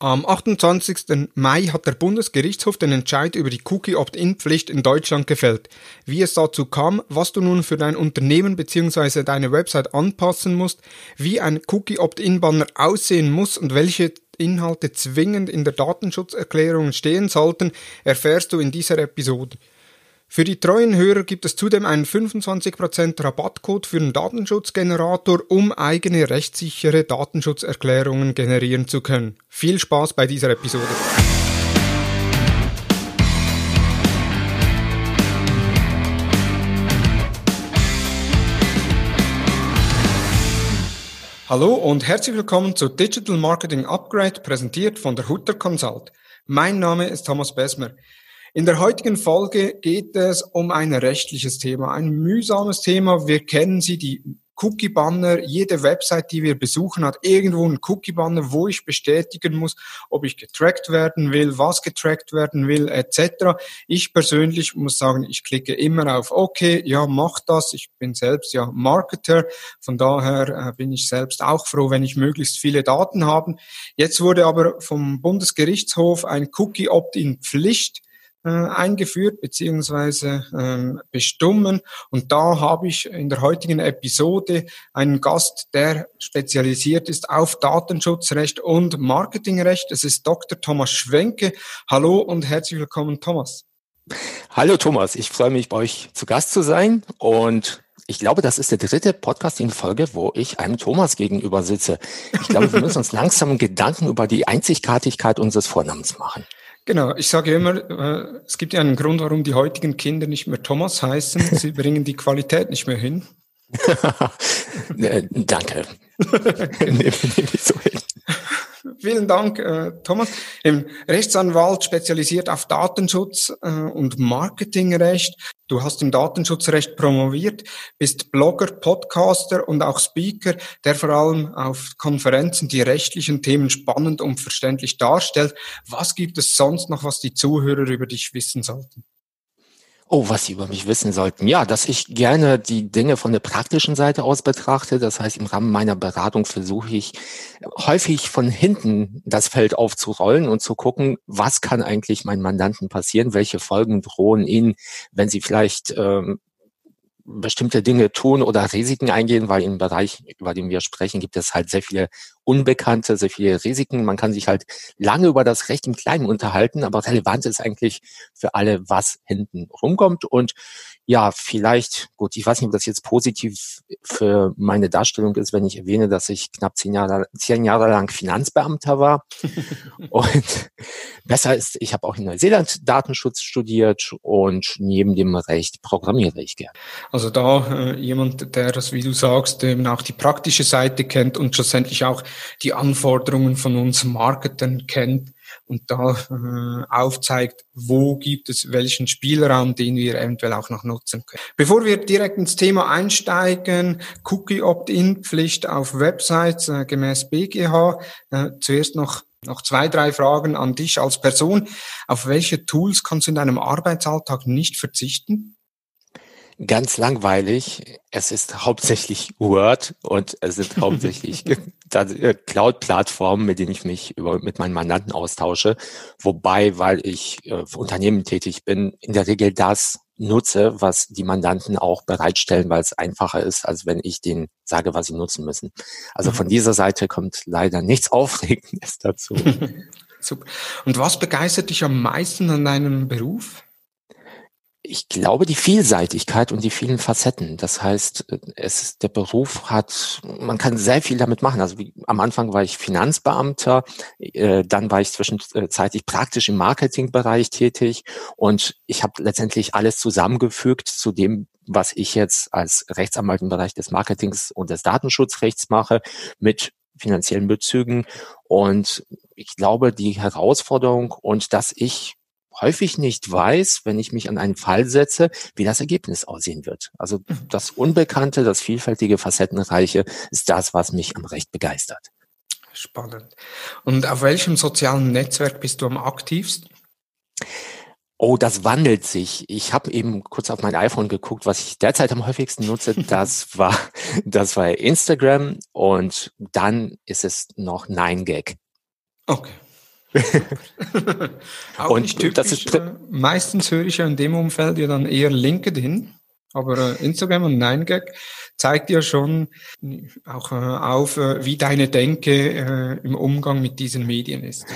Am 28. Mai hat der Bundesgerichtshof den Entscheid über die Cookie-Opt-in-Pflicht in Deutschland gefällt. Wie es dazu kam, was du nun für dein Unternehmen bzw. deine Website anpassen musst, wie ein Cookie-Opt-in-Banner aussehen muss und welche Inhalte zwingend in der Datenschutzerklärung stehen sollten, erfährst du in dieser Episode. Für die treuen Hörer gibt es zudem einen 25% Rabattcode für den Datenschutzgenerator, um eigene rechtssichere Datenschutzerklärungen generieren zu können. Viel Spaß bei dieser Episode. Hallo und herzlich willkommen zu Digital Marketing Upgrade, präsentiert von der Hutter Consult. Mein Name ist Thomas Besmer. In der heutigen Folge geht es um ein rechtliches Thema, ein mühsames Thema. Wir kennen sie, die Cookie-Banner. Jede Website, die wir besuchen, hat irgendwo einen Cookie-Banner, wo ich bestätigen muss, ob ich getrackt werden will, was getrackt werden will, etc. Ich persönlich muss sagen, ich klicke immer auf OK, ja, mach das. Ich bin selbst ja Marketer. Von daher äh, bin ich selbst auch froh, wenn ich möglichst viele Daten habe. Jetzt wurde aber vom Bundesgerichtshof ein Cookie-Opt-in-Pflicht äh, eingeführt beziehungsweise ähm, bestimmen. Und da habe ich in der heutigen Episode einen Gast, der spezialisiert ist auf Datenschutzrecht und Marketingrecht. Es ist Dr. Thomas Schwenke. Hallo und herzlich willkommen, Thomas. Hallo Thomas, ich freue mich, bei euch zu Gast zu sein und ich glaube, das ist der dritte Podcast in Folge, wo ich einem Thomas gegenüber sitze. Ich glaube, wir müssen uns langsam Gedanken über die Einzigartigkeit unseres Vornamens machen. Genau, ich sage immer, äh, es gibt ja einen Grund, warum die heutigen Kinder nicht mehr Thomas heißen. Sie bringen die Qualität nicht mehr hin. äh, danke. Nehme ich so hin. Vielen Dank, äh, Thomas. Im Rechtsanwalt spezialisiert auf Datenschutz äh, und Marketingrecht. Du hast im Datenschutzrecht promoviert, bist Blogger, Podcaster und auch Speaker, der vor allem auf Konferenzen die rechtlichen Themen spannend und verständlich darstellt. Was gibt es sonst noch, was die Zuhörer über dich wissen sollten? Oh, was Sie über mich wissen sollten. Ja, dass ich gerne die Dinge von der praktischen Seite aus betrachte. Das heißt, im Rahmen meiner Beratung versuche ich häufig von hinten das Feld aufzurollen und zu gucken, was kann eigentlich meinen Mandanten passieren, welche Folgen drohen ihnen, wenn sie vielleicht ähm, bestimmte Dinge tun oder Risiken eingehen, weil im Bereich, über den wir sprechen, gibt es halt sehr viele Unbekannte, sehr viele Risiken. Man kann sich halt lange über das Recht im Kleinen unterhalten, aber relevant ist eigentlich für alle, was hinten rumkommt. Und ja, vielleicht, gut, ich weiß nicht, ob das jetzt positiv für meine Darstellung ist, wenn ich erwähne, dass ich knapp zehn Jahre, zehn Jahre lang Finanzbeamter war. und besser ist, ich habe auch in Neuseeland Datenschutz studiert und neben dem Recht programmiere ich gern. Also da äh, jemand, der das, wie du sagst, eben auch die praktische Seite kennt und schlussendlich auch die Anforderungen von uns Marketern kennt, und da äh, aufzeigt, wo gibt es welchen Spielraum, den wir eventuell auch noch nutzen können. Bevor wir direkt ins Thema einsteigen, Cookie Opt-in-Pflicht auf Websites äh, gemäß BGH, äh, zuerst noch noch zwei, drei Fragen an dich als Person. Auf welche Tools kannst du in deinem Arbeitsalltag nicht verzichten? Ganz langweilig. Es ist hauptsächlich Word und es sind hauptsächlich äh, Cloud-Plattformen, mit denen ich mich über, mit meinen Mandanten austausche. Wobei, weil ich äh, für Unternehmen tätig bin, in der Regel das nutze, was die Mandanten auch bereitstellen, weil es einfacher ist, als wenn ich denen sage, was sie nutzen müssen. Also von mhm. dieser Seite kommt leider nichts Aufregendes dazu. Super. Und was begeistert dich am meisten an deinem Beruf? Ich glaube, die Vielseitigkeit und die vielen Facetten. Das heißt, es der Beruf hat, man kann sehr viel damit machen. Also wie, am Anfang war ich Finanzbeamter, äh, dann war ich zwischenzeitlich praktisch im Marketingbereich tätig und ich habe letztendlich alles zusammengefügt zu dem, was ich jetzt als Rechtsanwalt im Bereich des Marketings und des Datenschutzrechts mache, mit finanziellen Bezügen. Und ich glaube, die Herausforderung und dass ich häufig nicht weiß, wenn ich mich an einen Fall setze, wie das Ergebnis aussehen wird. Also mhm. das Unbekannte, das vielfältige, facettenreiche ist das, was mich am Recht begeistert. Spannend. Und auf welchem sozialen Netzwerk bist du am aktivsten? Oh, das wandelt sich. Ich habe eben kurz auf mein iPhone geguckt, was ich derzeit am häufigsten nutze. Das war, das war Instagram und dann ist es noch 9gag. Okay. Auch und nicht typisch, das ist äh, meistens höre ich ja in dem Umfeld ja dann eher LinkedIn, aber äh, Instagram und 9gag zeigt ja schon auch äh, auf, äh, wie deine Denke äh, im Umgang mit diesen Medien ist.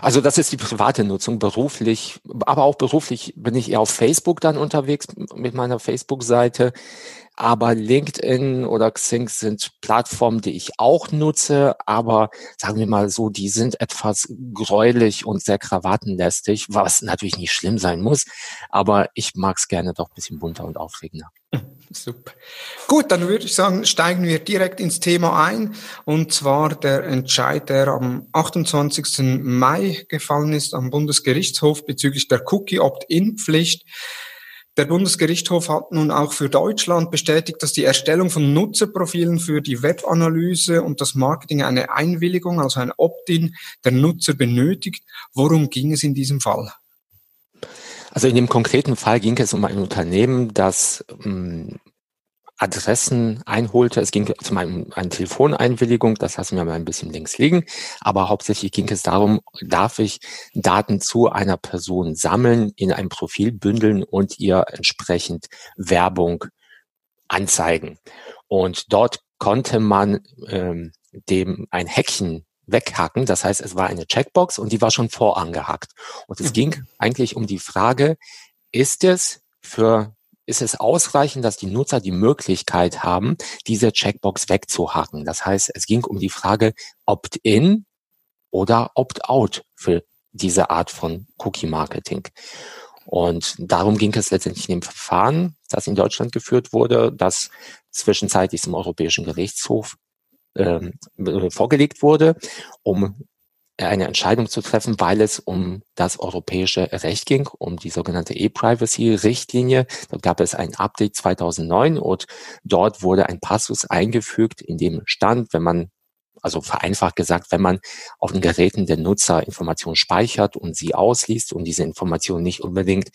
Also das ist die private Nutzung beruflich, aber auch beruflich bin ich eher auf Facebook dann unterwegs mit meiner Facebook-Seite. Aber LinkedIn oder Xing sind Plattformen, die ich auch nutze, aber sagen wir mal so, die sind etwas gräulich und sehr krawattenlästig, was natürlich nicht schlimm sein muss, aber ich mag es gerne doch ein bisschen bunter und aufregender. Super. Gut, dann würde ich sagen, steigen wir direkt ins Thema ein. Und zwar der Entscheid, der am 28. Mai gefallen ist am Bundesgerichtshof bezüglich der Cookie-Opt-in-Pflicht. Der Bundesgerichtshof hat nun auch für Deutschland bestätigt, dass die Erstellung von Nutzerprofilen für die Webanalyse und das Marketing eine Einwilligung, also ein Opt-in der Nutzer benötigt. Worum ging es in diesem Fall? Also in dem konkreten Fall ging es um ein Unternehmen, das ähm, Adressen einholte. Es ging zum einen um eine Telefoneinwilligung, das lassen wir mal ein bisschen links liegen, aber hauptsächlich ging es darum, darf ich Daten zu einer Person sammeln, in ein Profil bündeln und ihr entsprechend Werbung anzeigen. Und dort konnte man ähm, dem ein Häkchen weghacken. Das heißt, es war eine Checkbox und die war schon vorangehackt. Und es mhm. ging eigentlich um die Frage, ist es für ist es ausreichend, dass die Nutzer die Möglichkeit haben, diese Checkbox wegzuhacken. Das heißt, es ging um die Frage Opt-in oder Opt-out für diese Art von Cookie-Marketing. Und darum ging es letztendlich in dem Verfahren, das in Deutschland geführt wurde, das zwischenzeitlich im Europäischen Gerichtshof ähm, vorgelegt wurde, um eine Entscheidung zu treffen, weil es um das europäische Recht ging, um die sogenannte E-Privacy-Richtlinie. Dort gab es ein Update 2009 und dort wurde ein Passus eingefügt, in dem stand, wenn man also vereinfacht gesagt, wenn man auf den Geräten der Nutzer Informationen speichert und sie ausliest und diese Informationen nicht unbedingt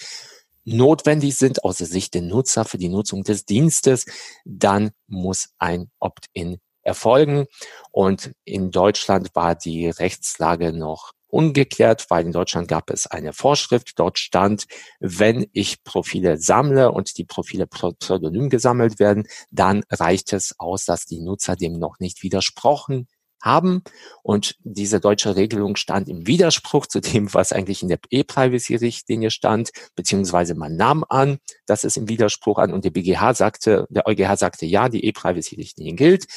notwendig sind aus der Sicht der Nutzer für die Nutzung des Dienstes, dann muss ein Opt-in erfolgen. Und in Deutschland war die Rechtslage noch ungeklärt, weil in Deutschland gab es eine Vorschrift. Dort stand, wenn ich Profile sammle und die Profile pseudonym gesammelt werden, dann reicht es aus, dass die Nutzer dem noch nicht widersprochen haben. Und diese deutsche Regelung stand im Widerspruch zu dem, was eigentlich in der E-Privacy-Richtlinie stand, beziehungsweise man nahm an, dass es im Widerspruch an und der BGH sagte, der EuGH sagte, ja, die E-Privacy-Richtlinie gilt.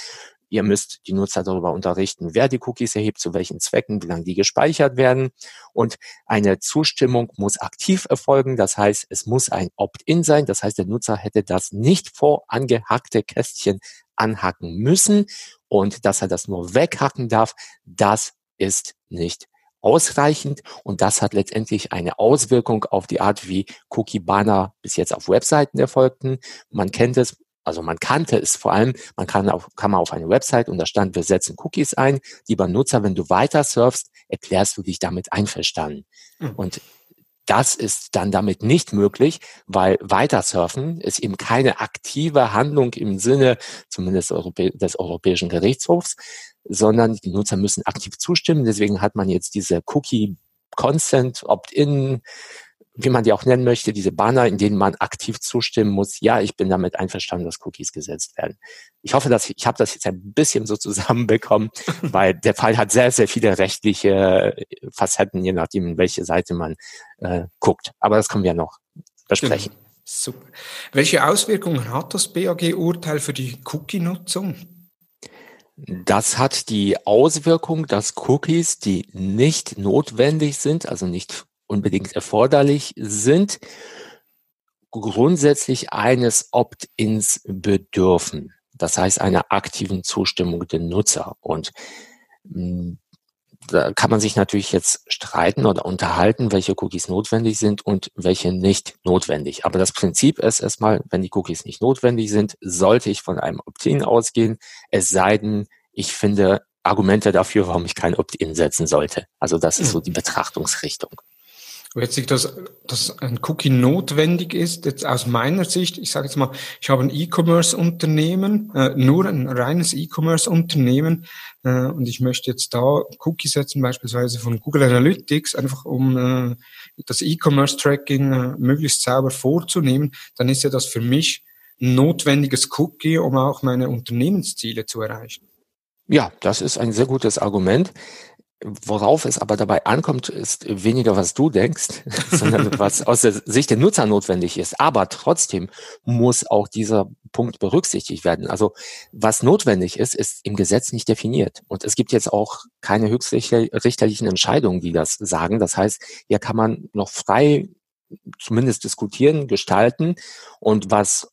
Ihr müsst die Nutzer darüber unterrichten, wer die Cookies erhebt, zu welchen Zwecken, wie lange die gespeichert werden. Und eine Zustimmung muss aktiv erfolgen. Das heißt, es muss ein Opt-in sein. Das heißt, der Nutzer hätte das nicht vor angehackte Kästchen anhacken müssen und dass er das nur weghacken darf, das ist nicht ausreichend und das hat letztendlich eine Auswirkung auf die Art, wie Cookie-Banner bis jetzt auf Webseiten erfolgten. Man kennt es, also man kannte es vor allem, man kann auf, kann man auf eine Website und da stand, wir setzen Cookies ein. Lieber Nutzer, wenn du weiter surfst, erklärst du dich damit einverstanden. Mhm. Und das ist dann damit nicht möglich, weil Weitersurfen ist eben keine aktive Handlung im Sinne zumindest des Europäischen Gerichtshofs, sondern die Nutzer müssen aktiv zustimmen. Deswegen hat man jetzt diese Cookie Consent Opt-in wie man die auch nennen möchte, diese Banner, in denen man aktiv zustimmen muss, ja, ich bin damit einverstanden, dass Cookies gesetzt werden. Ich hoffe, dass ich, ich habe das jetzt ein bisschen so zusammenbekommen, weil der Fall hat sehr, sehr viele rechtliche Facetten, je nachdem, in welche Seite man äh, guckt. Aber das können wir noch besprechen. Genau. Super. Welche Auswirkungen hat das BAG-Urteil für die Cookie-Nutzung? Das hat die Auswirkung, dass Cookies, die nicht notwendig sind, also nicht unbedingt erforderlich sind, grundsätzlich eines Opt-ins bedürfen. Das heißt einer aktiven Zustimmung der Nutzer. Und hm, da kann man sich natürlich jetzt streiten oder unterhalten, welche Cookies notwendig sind und welche nicht notwendig. Aber das Prinzip ist erstmal, wenn die Cookies nicht notwendig sind, sollte ich von einem Opt-in ausgehen, es sei denn, ich finde Argumente dafür, warum ich kein Opt-in setzen sollte. Also das ist so die Betrachtungsrichtung. Letztlich, dass, dass ein Cookie notwendig ist, jetzt aus meiner Sicht, ich sage jetzt mal, ich habe ein E-Commerce-Unternehmen, äh, nur ein reines E-Commerce-Unternehmen äh, und ich möchte jetzt da Cookies setzen, beispielsweise von Google Analytics, einfach um äh, das E-Commerce-Tracking äh, möglichst sauber vorzunehmen, dann ist ja das für mich ein notwendiges Cookie, um auch meine Unternehmensziele zu erreichen. Ja, das ist ein sehr gutes Argument. Worauf es aber dabei ankommt, ist weniger, was du denkst, sondern was aus der Sicht der Nutzer notwendig ist. Aber trotzdem muss auch dieser Punkt berücksichtigt werden. Also was notwendig ist, ist im Gesetz nicht definiert. Und es gibt jetzt auch keine höchstrichterlichen Entscheidungen, die das sagen. Das heißt, hier kann man noch frei zumindest diskutieren, gestalten. Und was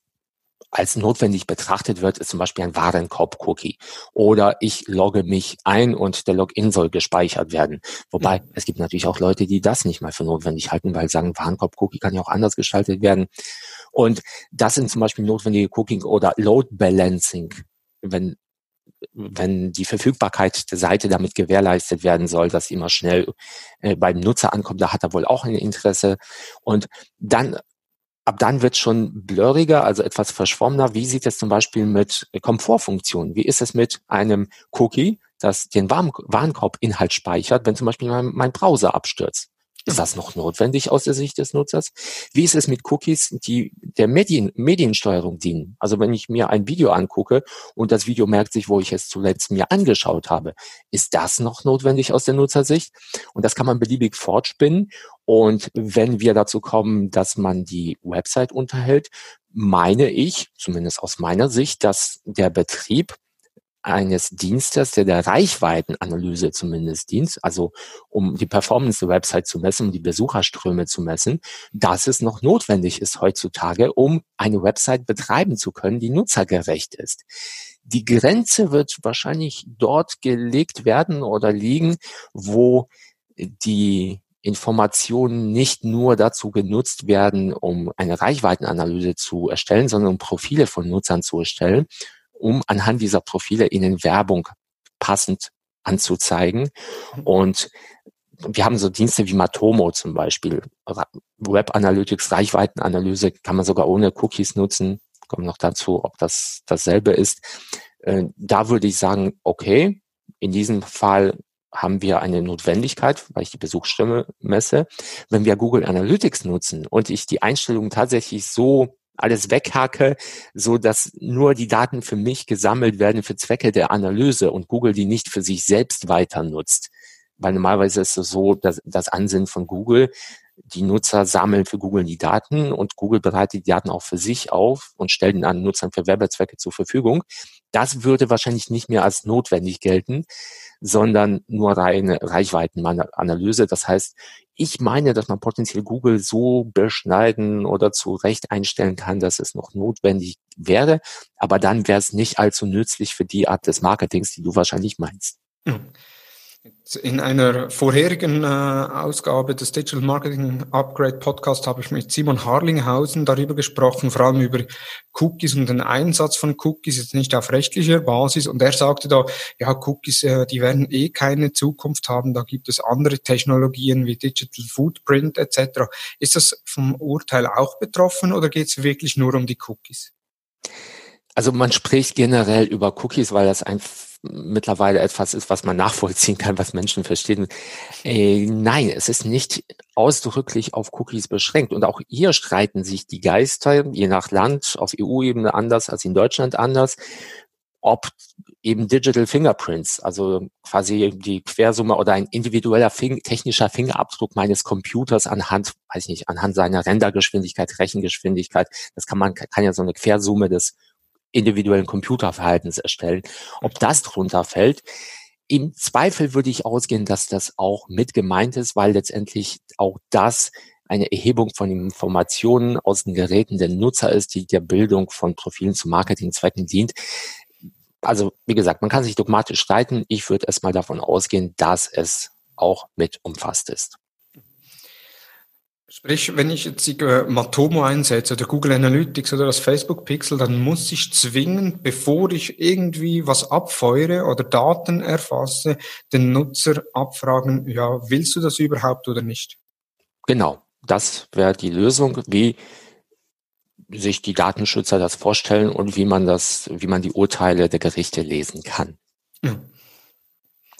als notwendig betrachtet wird, ist zum Beispiel ein Warenkorb-Cookie. Oder ich logge mich ein und der Login soll gespeichert werden. Wobei, mhm. es gibt natürlich auch Leute, die das nicht mal für notwendig halten, weil sagen, Warenkorb-Cookie kann ja auch anders gestaltet werden. Und das sind zum Beispiel notwendige Cooking oder Load Balancing, wenn wenn die Verfügbarkeit der Seite damit gewährleistet werden soll, dass sie immer schnell äh, beim Nutzer ankommt, da hat er wohl auch ein Interesse. Und dann ab dann wird schon blurriger, also etwas verschwommener. Wie sieht es zum Beispiel mit Komfortfunktionen? Wie ist es mit einem Cookie, das den Warenkorbinhalt speichert, wenn zum Beispiel mein, mein Browser abstürzt? Ist das noch notwendig aus der Sicht des Nutzers? Wie ist es mit Cookies, die der Medien, Mediensteuerung dienen? Also wenn ich mir ein Video angucke und das Video merkt sich, wo ich es zuletzt mir angeschaut habe, ist das noch notwendig aus der Nutzersicht? Und das kann man beliebig fortspinnen. Und wenn wir dazu kommen, dass man die Website unterhält, meine ich, zumindest aus meiner Sicht, dass der Betrieb eines Dienstes, der der Reichweitenanalyse zumindest dient, also um die Performance der Website zu messen, um die Besucherströme zu messen, dass es noch notwendig ist heutzutage, um eine Website betreiben zu können, die nutzergerecht ist. Die Grenze wird wahrscheinlich dort gelegt werden oder liegen, wo die Informationen nicht nur dazu genutzt werden, um eine Reichweitenanalyse zu erstellen, sondern um Profile von Nutzern zu erstellen um anhand dieser Profile ihnen Werbung passend anzuzeigen. Mhm. Und wir haben so Dienste wie Matomo zum Beispiel, Web Analytics, Reichweitenanalyse, kann man sogar ohne Cookies nutzen. Kommen noch dazu, ob das dasselbe ist. Äh, da würde ich sagen, okay, in diesem Fall haben wir eine Notwendigkeit, weil ich die Besuchsstimme messe. Wenn wir Google Analytics nutzen und ich die Einstellungen tatsächlich so alles weghacke, so dass nur die Daten für mich gesammelt werden für Zwecke der Analyse und Google die nicht für sich selbst weiter nutzt. Weil normalerweise ist es so, dass das Ansinnen von Google, die Nutzer sammeln für Google die Daten und Google bereitet die Daten auch für sich auf und stellt den Nutzern für Werbezwecke zur Verfügung. Das würde wahrscheinlich nicht mehr als notwendig gelten, sondern nur reine Reichweitenanalyse. Das heißt, ich meine, dass man potenziell Google so beschneiden oder zurecht einstellen kann, dass es noch notwendig wäre. Aber dann wäre es nicht allzu nützlich für die Art des Marketings, die du wahrscheinlich meinst. Mhm. In einer vorherigen äh, Ausgabe des Digital Marketing Upgrade Podcast habe ich mit Simon Harlinghausen darüber gesprochen, vor allem über Cookies und den Einsatz von Cookies, jetzt nicht auf rechtlicher Basis. Und er sagte da, ja, Cookies, äh, die werden eh keine Zukunft haben. Da gibt es andere Technologien wie Digital Footprint etc. Ist das vom Urteil auch betroffen oder geht es wirklich nur um die Cookies? Also man spricht generell über Cookies, weil das ein mittlerweile etwas ist, was man nachvollziehen kann, was Menschen verstehen. Äh, nein, es ist nicht ausdrücklich auf Cookies beschränkt. Und auch hier streiten sich die Geister, je nach Land, auf EU-Ebene anders als in Deutschland anders, ob eben Digital Fingerprints, also quasi die Quersumme oder ein individueller Fing technischer Fingerabdruck meines Computers anhand, weiß nicht, anhand seiner Rendergeschwindigkeit, Rechengeschwindigkeit, das kann man, kann ja so eine Quersumme des individuellen Computerverhaltens erstellen. Ob das drunter fällt, im Zweifel würde ich ausgehen, dass das auch mit gemeint ist, weil letztendlich auch das eine Erhebung von Informationen aus den Geräten der Nutzer ist, die der Bildung von Profilen zu Marketingzwecken dient. Also, wie gesagt, man kann sich dogmatisch streiten. Ich würde erstmal davon ausgehen, dass es auch mit umfasst ist. Sprich, wenn ich jetzt äh, Matomo einsetze oder Google Analytics oder das Facebook Pixel, dann muss ich zwingend, bevor ich irgendwie was abfeuere oder Daten erfasse, den Nutzer abfragen, ja, willst du das überhaupt oder nicht? Genau, das wäre die Lösung, wie sich die Datenschützer das vorstellen und wie man das, wie man die Urteile der Gerichte lesen kann. Ja.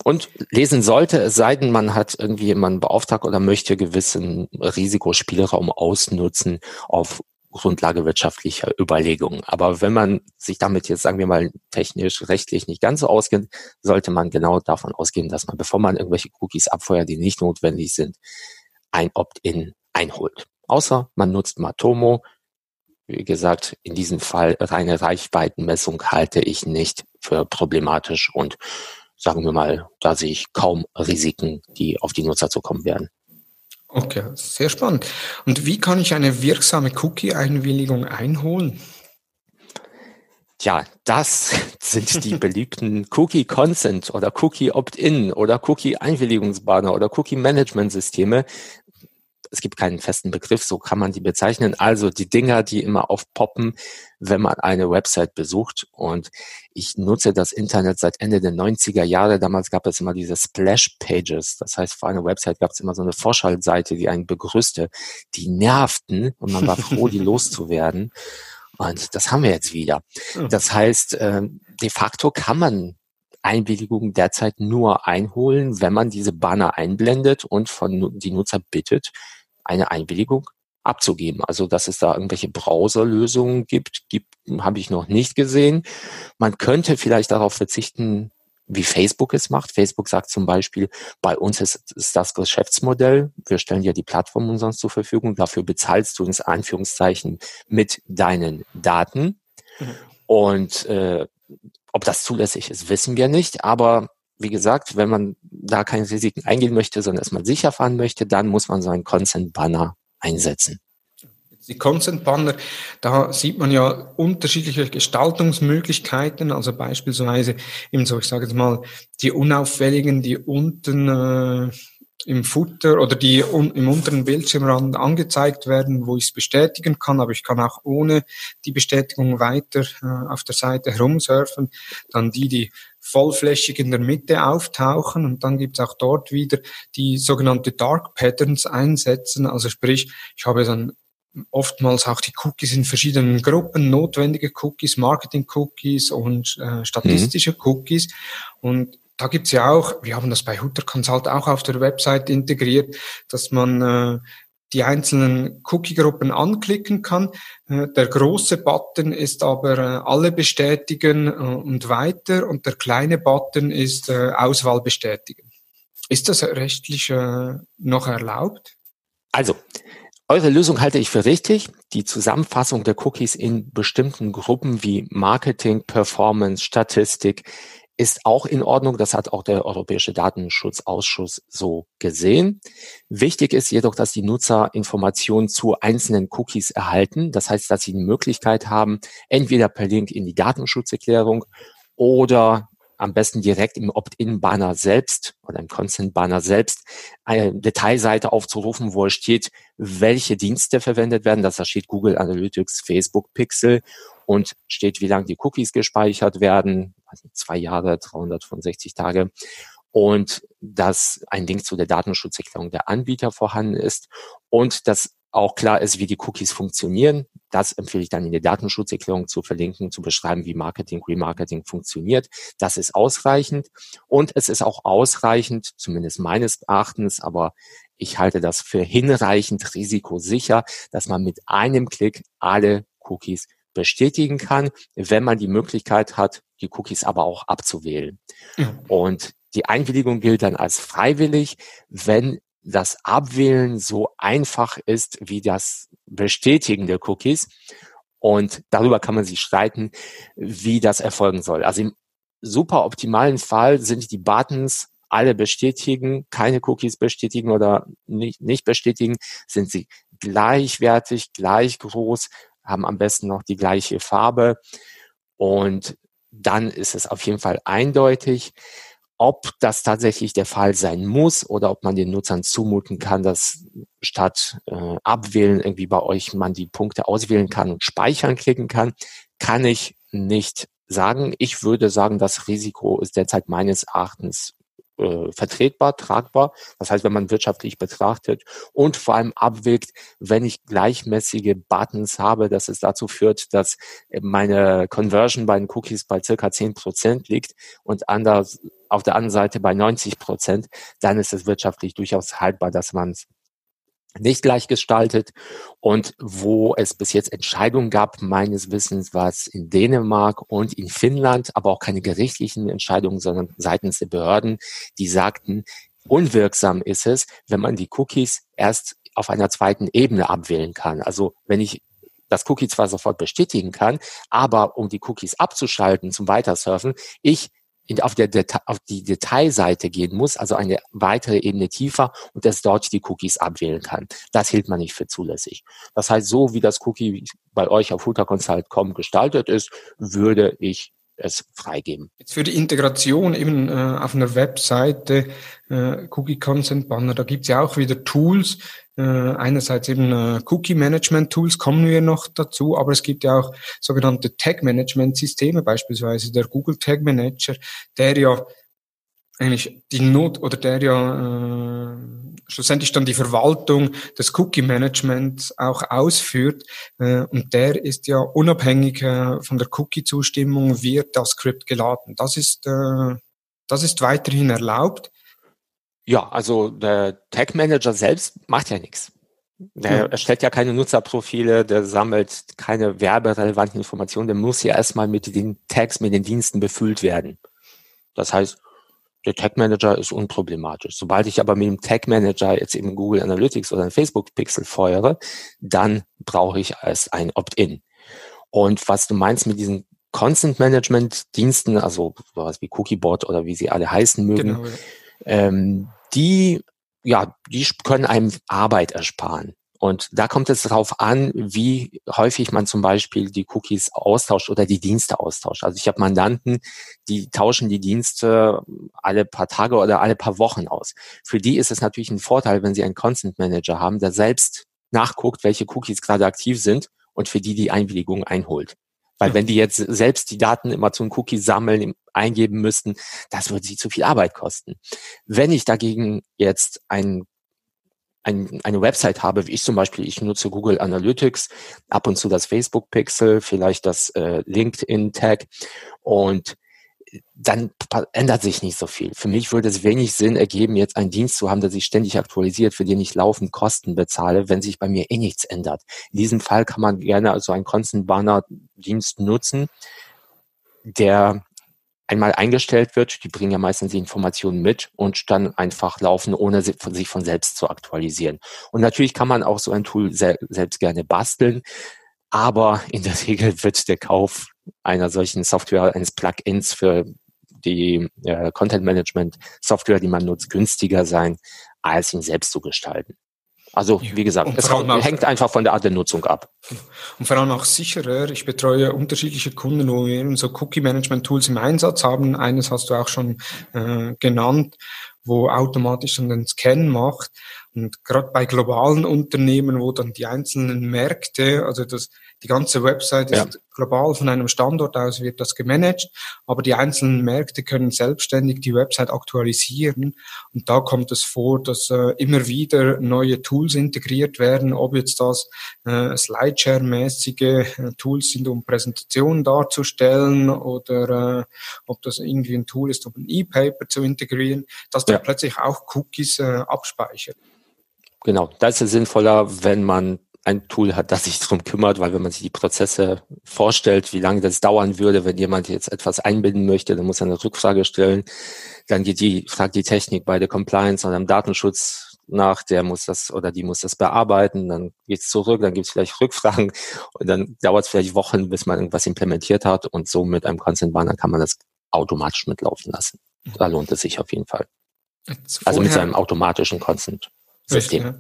Und lesen sollte, es sei denn, man hat irgendwie jemanden beauftragt oder möchte gewissen Risikospielraum ausnutzen auf Grundlage wirtschaftlicher Überlegungen. Aber wenn man sich damit jetzt, sagen wir mal, technisch, rechtlich nicht ganz so auskennt, sollte man genau davon ausgehen, dass man, bevor man irgendwelche Cookies abfeuert, die nicht notwendig sind, ein Opt-in einholt. Außer man nutzt Matomo. Wie gesagt, in diesem Fall reine Reichweitenmessung halte ich nicht für problematisch und sagen wir mal, da sehe ich kaum Risiken, die auf die Nutzer zukommen werden. Okay, sehr spannend. Und wie kann ich eine wirksame Cookie-Einwilligung einholen? Tja, das sind die beliebten Cookie Consent oder Cookie Opt-in oder Cookie Einwilligungsbanner oder Cookie Management Systeme, es gibt keinen festen Begriff, so kann man die bezeichnen. Also die Dinger, die immer aufpoppen, wenn man eine Website besucht. Und ich nutze das Internet seit Ende der 90er Jahre. Damals gab es immer diese Splash Pages. Das heißt, vor einer Website gab es immer so eine Vorschaltseite, die einen begrüßte. Die nervten und man war froh, die loszuwerden. Und das haben wir jetzt wieder. Das heißt, äh, de facto kann man Einwilligungen derzeit nur einholen, wenn man diese Banner einblendet und von die Nutzer bittet, eine Einwilligung abzugeben. Also dass es da irgendwelche Browserlösungen gibt, gibt habe ich noch nicht gesehen. Man könnte vielleicht darauf verzichten, wie Facebook es macht. Facebook sagt zum Beispiel, bei uns ist, ist das Geschäftsmodell, wir stellen dir die Plattform umsonst zur Verfügung, dafür bezahlst du ins Anführungszeichen mit deinen Daten. Mhm. Und äh, ob das zulässig ist, wissen wir nicht, aber wie gesagt, wenn man da keine Risiken eingehen möchte, sondern erstmal sicher fahren möchte, dann muss man so einen Consent-Banner einsetzen. Die Consent Banner, da sieht man ja unterschiedliche Gestaltungsmöglichkeiten, also beispielsweise eben so, ich sage jetzt mal, die unauffälligen, die unten äh, im Footer oder die un, im unteren Bildschirmrand angezeigt werden, wo ich es bestätigen kann, aber ich kann auch ohne die Bestätigung weiter äh, auf der Seite herumsurfen. Dann die, die vollflächig in der Mitte auftauchen und dann gibt es auch dort wieder die sogenannte Dark Patterns einsetzen. Also sprich, ich habe dann oftmals auch die Cookies in verschiedenen Gruppen, notwendige Cookies, Marketing-Cookies und äh, statistische mhm. Cookies. Und da gibt's ja auch, wir haben das bei Hutter Consult auch auf der Website integriert, dass man äh, die einzelnen Cookie-Gruppen anklicken kann. Äh, der große Button ist aber äh, alle bestätigen äh, und weiter und der kleine Button ist Auswahl bestätigen. Ist das rechtlich noch erlaubt? Also, eure Lösung halte ich für richtig. Die Zusammenfassung der Cookies in bestimmten Gruppen wie Marketing, Performance, Statistik ist auch in Ordnung. Das hat auch der Europäische Datenschutzausschuss so gesehen. Wichtig ist jedoch, dass die Nutzer Informationen zu einzelnen Cookies erhalten. Das heißt, dass sie die Möglichkeit haben, entweder per Link in die Datenschutzerklärung oder am besten direkt im Opt-in-Banner selbst oder im Consent-Banner selbst eine Detailseite aufzurufen, wo es steht, welche Dienste verwendet werden. Das da steht Google Analytics, Facebook Pixel und steht, wie lange die Cookies gespeichert werden, also zwei Jahre, 365 Tage und dass ein Link zu der Datenschutzerklärung der Anbieter vorhanden ist und dass auch klar ist, wie die Cookies funktionieren. Das empfehle ich dann in der Datenschutzerklärung zu verlinken, zu beschreiben, wie Marketing, Remarketing funktioniert. Das ist ausreichend. Und es ist auch ausreichend, zumindest meines Erachtens, aber ich halte das für hinreichend risikosicher, dass man mit einem Klick alle Cookies bestätigen kann, wenn man die Möglichkeit hat, die Cookies aber auch abzuwählen. Ja. Und die Einwilligung gilt dann als freiwillig, wenn das Abwählen so einfach ist wie das Bestätigen der Cookies. Und darüber kann man sich streiten, wie das erfolgen soll. Also im super optimalen Fall sind die Buttons alle bestätigen, keine Cookies bestätigen oder nicht, nicht bestätigen, sind sie gleichwertig, gleich groß, haben am besten noch die gleiche Farbe und dann ist es auf jeden Fall eindeutig. Ob das tatsächlich der Fall sein muss oder ob man den Nutzern zumuten kann, dass statt äh, abwählen irgendwie bei euch man die Punkte auswählen kann und speichern klicken kann, kann ich nicht sagen. Ich würde sagen, das Risiko ist derzeit meines Erachtens äh, vertretbar, tragbar. Das heißt, wenn man wirtschaftlich betrachtet und vor allem abwägt, wenn ich gleichmäßige Buttons habe, dass es dazu führt, dass meine Conversion bei den Cookies bei circa zehn Prozent liegt und anders, auf der anderen Seite bei 90 Prozent, dann ist es wirtschaftlich durchaus haltbar, dass man nicht gleich gestaltet und wo es bis jetzt Entscheidungen gab, meines Wissens war es in Dänemark und in Finnland, aber auch keine gerichtlichen Entscheidungen, sondern seitens der Behörden, die sagten, unwirksam ist es, wenn man die Cookies erst auf einer zweiten Ebene abwählen kann. Also wenn ich das Cookie zwar sofort bestätigen kann, aber um die Cookies abzuschalten zum Weitersurfen, ich in, auf, der auf die Detailseite gehen muss, also eine weitere Ebene tiefer und das dort die Cookies abwählen kann. Das hielt man nicht für zulässig. Das heißt, so wie das Cookie bei euch auf HooterConsult.com gestaltet ist, würde ich es freigeben. Jetzt für die Integration eben äh, auf einer Webseite, äh, Cookie Consent Banner, da gibt's ja auch wieder Tools. Äh, einerseits eben äh, Cookie Management Tools kommen wir noch dazu, aber es gibt ja auch sogenannte Tag Management Systeme, beispielsweise der Google Tag Manager, der ja eigentlich die Not oder der ja äh, schlussendlich dann die Verwaltung des Cookie-Managements auch ausführt. Äh, und der ist ja unabhängig äh, von der Cookie-Zustimmung, wird das Skript geladen. Das ist, äh, das ist weiterhin erlaubt. Ja, also der Tag Manager selbst macht ja nichts. Der ja. erstellt ja keine Nutzerprofile, der sammelt keine werberelevanten Informationen, der muss ja erstmal mit den Tags, mit den Diensten befüllt werden. Das heißt, der Tag Manager ist unproblematisch. Sobald ich aber mit dem Tag Manager jetzt eben Google Analytics oder ein Facebook Pixel feuere, dann brauche ich erst ein Opt-in. Und was du meinst mit diesen Consent Management Diensten, also sowas wie Cookiebot oder wie sie alle heißen mögen, genau, ja. Ähm, die, ja, die können einem Arbeit ersparen. Und da kommt es darauf an, wie häufig man zum Beispiel die Cookies austauscht oder die Dienste austauscht. Also ich habe Mandanten, die tauschen die Dienste alle paar Tage oder alle paar Wochen aus. Für die ist es natürlich ein Vorteil, wenn sie einen Consent Manager haben, der selbst nachguckt, welche Cookies gerade aktiv sind und für die die Einwilligung einholt. Weil wenn die jetzt selbst die Daten immer zu einem Cookie sammeln, eingeben müssten, das würde sie zu viel Arbeit kosten. Wenn ich dagegen jetzt einen ein, eine Website habe, wie ich zum Beispiel, ich nutze Google Analytics, ab und zu das Facebook Pixel, vielleicht das äh, LinkedIn Tag und dann ändert sich nicht so viel. Für mich würde es wenig Sinn ergeben, jetzt einen Dienst zu haben, der sich ständig aktualisiert, für den ich laufend Kosten bezahle, wenn sich bei mir eh nichts ändert. In diesem Fall kann man gerne also einen Constant Banner Dienst nutzen, der einmal eingestellt wird, die bringen ja meistens die Informationen mit und dann einfach laufen, ohne sich von selbst zu aktualisieren. Und natürlich kann man auch so ein Tool selbst gerne basteln, aber in der Regel wird der Kauf einer solchen Software, eines Plugins für die äh, Content Management Software, die man nutzt, günstiger sein, als ihn selbst zu gestalten. Also wie gesagt, es hängt einfach von der Art der Nutzung ab. Und vor allem auch sicherer. Ich betreue unterschiedliche Kunden, wo wir eben so Cookie-Management-Tools im Einsatz haben. Eines hast du auch schon äh, genannt, wo automatisch dann den Scan macht. Und gerade bei globalen Unternehmen, wo dann die einzelnen Märkte, also das die ganze Website ja. ist global von einem Standort aus wird das gemanagt, aber die einzelnen Märkte können selbstständig die Website aktualisieren und da kommt es vor, dass äh, immer wieder neue Tools integriert werden, ob jetzt das äh, Slideshare-mäßige äh, Tools sind, um Präsentationen darzustellen oder äh, ob das irgendwie ein Tool ist, um ein E-Paper zu integrieren, dass ja. da plötzlich auch Cookies äh, abspeichert. Genau, da ist sinnvoller, wenn man ein Tool hat, das sich darum kümmert, weil wenn man sich die Prozesse vorstellt, wie lange das dauern würde, wenn jemand jetzt etwas einbinden möchte, dann muss er eine Rückfrage stellen, dann geht die, fragt die Technik bei der Compliance oder im Datenschutz nach, der muss das oder die muss das bearbeiten, dann geht's zurück, dann gibt's vielleicht Rückfragen und dann dauert es vielleicht Wochen, bis man irgendwas implementiert hat und so mit einem Consent Banner kann man das automatisch mitlaufen lassen. Da lohnt es sich auf jeden Fall. also mit seinem automatischen Consent-System.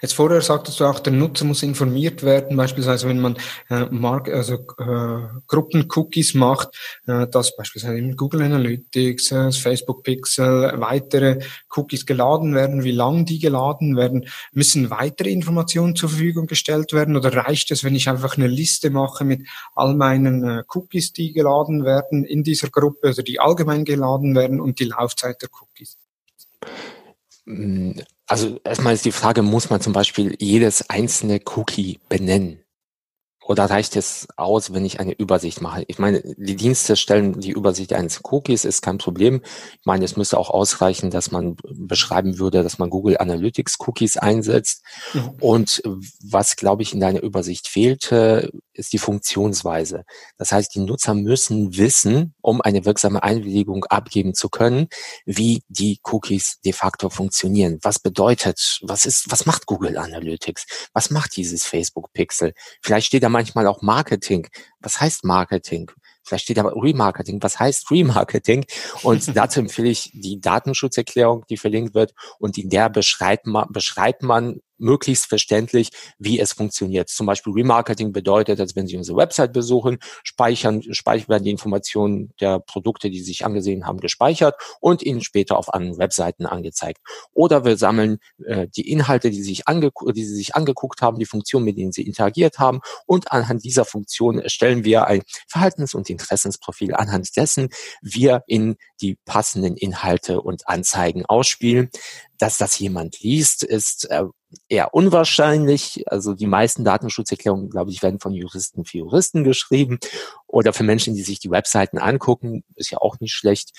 Jetzt vorher sagtest du auch, der Nutzer muss informiert werden, beispielsweise wenn man äh, Mark also äh, Gruppen-Cookies macht, äh, dass beispielsweise im Google Analytics, äh, Facebook Pixel, weitere Cookies geladen werden, wie lang die geladen werden, müssen weitere Informationen zur Verfügung gestellt werden oder reicht es, wenn ich einfach eine Liste mache mit all meinen äh, Cookies, die geladen werden in dieser Gruppe oder die allgemein geladen werden und die Laufzeit der Cookies? Also erstmal ist die Frage, muss man zum Beispiel jedes einzelne Cookie benennen? Oder reicht es aus, wenn ich eine Übersicht mache? Ich meine, die Dienste stellen die Übersicht eines Cookies, ist kein Problem. Ich meine, es müsste auch ausreichen, dass man beschreiben würde, dass man Google Analytics Cookies einsetzt. Mhm. Und was, glaube ich, in deiner Übersicht fehlte, ist die Funktionsweise. Das heißt, die Nutzer müssen wissen, um eine wirksame Einwilligung abgeben zu können, wie die Cookies de facto funktionieren. Was bedeutet, was ist, was macht Google Analytics? Was macht dieses Facebook Pixel? Vielleicht steht da manchmal auch Marketing. Was heißt Marketing? Vielleicht steht aber Remarketing. Was heißt Remarketing? Und dazu empfehle ich die Datenschutzerklärung, die verlinkt wird. Und in der beschreibt man, beschreibt man möglichst verständlich, wie es funktioniert. Zum Beispiel Remarketing bedeutet, dass wenn Sie unsere Website besuchen, speichern, speichern die Informationen der Produkte, die Sie sich angesehen haben, gespeichert und Ihnen später auf anderen Webseiten angezeigt. Oder wir sammeln äh, die Inhalte, die Sie, sich die Sie sich angeguckt haben, die Funktionen, mit denen Sie interagiert haben und anhand dieser Funktion erstellen wir ein Verhaltens- und Interessensprofil, anhand dessen wir in die passenden Inhalte und Anzeigen ausspielen. Dass das jemand liest, ist äh, eher unwahrscheinlich. Also die meisten Datenschutzerklärungen, glaube ich, werden von Juristen für Juristen geschrieben oder für Menschen, die sich die Webseiten angucken, ist ja auch nicht schlecht.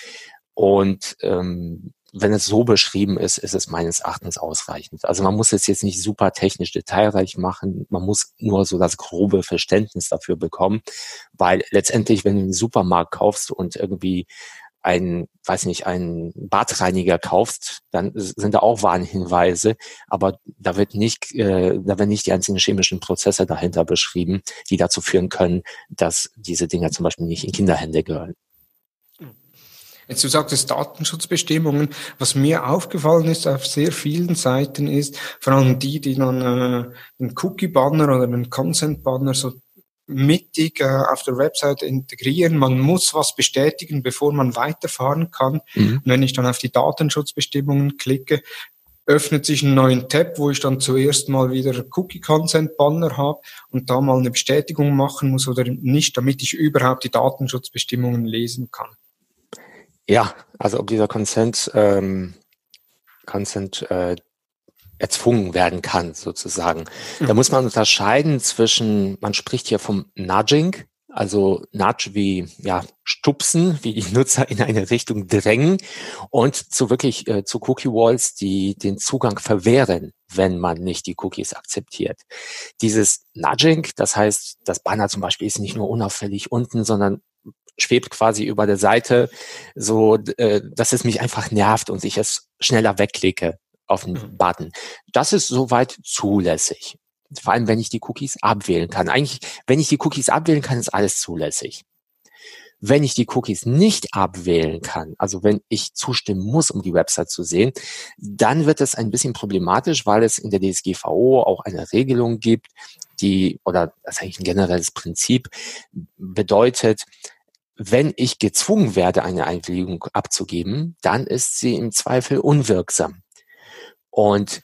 Und ähm, wenn es so beschrieben ist, ist es meines Erachtens ausreichend. Also man muss es jetzt nicht super technisch detailreich machen, man muss nur so das grobe Verständnis dafür bekommen, weil letztendlich, wenn du einen Supermarkt kaufst und irgendwie ein, weiß nicht, einen Badreiniger kaufst, dann sind da auch Warnhinweise, aber da wird nicht, äh, da werden nicht die einzelnen chemischen Prozesse dahinter beschrieben, die dazu führen können, dass diese Dinger zum Beispiel nicht in Kinderhände gehören. Jetzt du sagtest Datenschutzbestimmungen. Was mir aufgefallen ist auf sehr vielen Seiten ist, vor allem die, die dann äh, einen Cookie-Banner oder einen Consent-Banner so mittig äh, auf der Website integrieren. Man muss was bestätigen, bevor man weiterfahren kann. Mhm. Und wenn ich dann auf die Datenschutzbestimmungen klicke, öffnet sich einen neuen Tab, wo ich dann zuerst mal wieder Cookie Consent Banner habe und da mal eine Bestätigung machen muss oder nicht, damit ich überhaupt die Datenschutzbestimmungen lesen kann. Ja, also ob dieser Consent, ähm, Consent äh, erzwungen werden kann, sozusagen. Mhm. Da muss man unterscheiden zwischen, man spricht hier vom Nudging, also Nudge wie ja stupsen, wie die Nutzer in eine Richtung drängen und zu wirklich äh, zu Cookie Walls, die den Zugang verwehren, wenn man nicht die Cookies akzeptiert. Dieses Nudging, das heißt, das Banner zum Beispiel ist nicht nur unauffällig unten, sondern schwebt quasi über der Seite, so äh, dass es mich einfach nervt und ich es schneller wegklicke auf den mhm. Button. Das ist soweit zulässig. Vor allem, wenn ich die Cookies abwählen kann. Eigentlich, wenn ich die Cookies abwählen kann, ist alles zulässig. Wenn ich die Cookies nicht abwählen kann, also wenn ich zustimmen muss, um die Website zu sehen, dann wird es ein bisschen problematisch, weil es in der DSGVO auch eine Regelung gibt, die, oder das ist eigentlich ein generelles Prinzip, bedeutet, wenn ich gezwungen werde, eine Einwilligung abzugeben, dann ist sie im Zweifel unwirksam. Und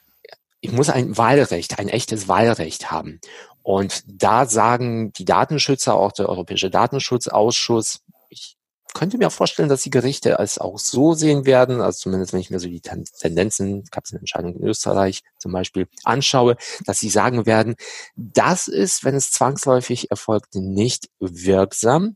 ich muss ein Wahlrecht, ein echtes Wahlrecht haben. Und da sagen die Datenschützer, auch der Europäische Datenschutzausschuss, ich könnte mir vorstellen, dass die Gerichte es auch so sehen werden, also zumindest wenn ich mir so die Tendenzen, gab es eine Entscheidung in Österreich zum Beispiel, anschaue, dass sie sagen werden, das ist, wenn es zwangsläufig erfolgt, nicht wirksam.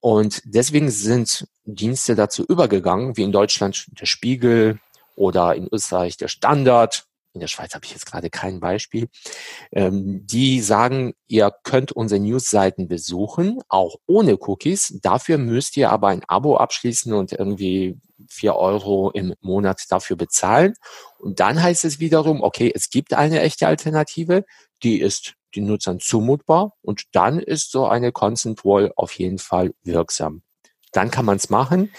Und deswegen sind Dienste dazu übergegangen, wie in Deutschland der Spiegel, oder in Österreich der Standard. In der Schweiz habe ich jetzt gerade kein Beispiel. Ähm, die sagen, ihr könnt unsere Newsseiten besuchen, auch ohne Cookies. Dafür müsst ihr aber ein Abo abschließen und irgendwie vier Euro im Monat dafür bezahlen. Und dann heißt es wiederum, okay, es gibt eine echte Alternative, die ist den Nutzern zumutbar und dann ist so eine Consent Wall auf jeden Fall wirksam. Dann kann man es machen.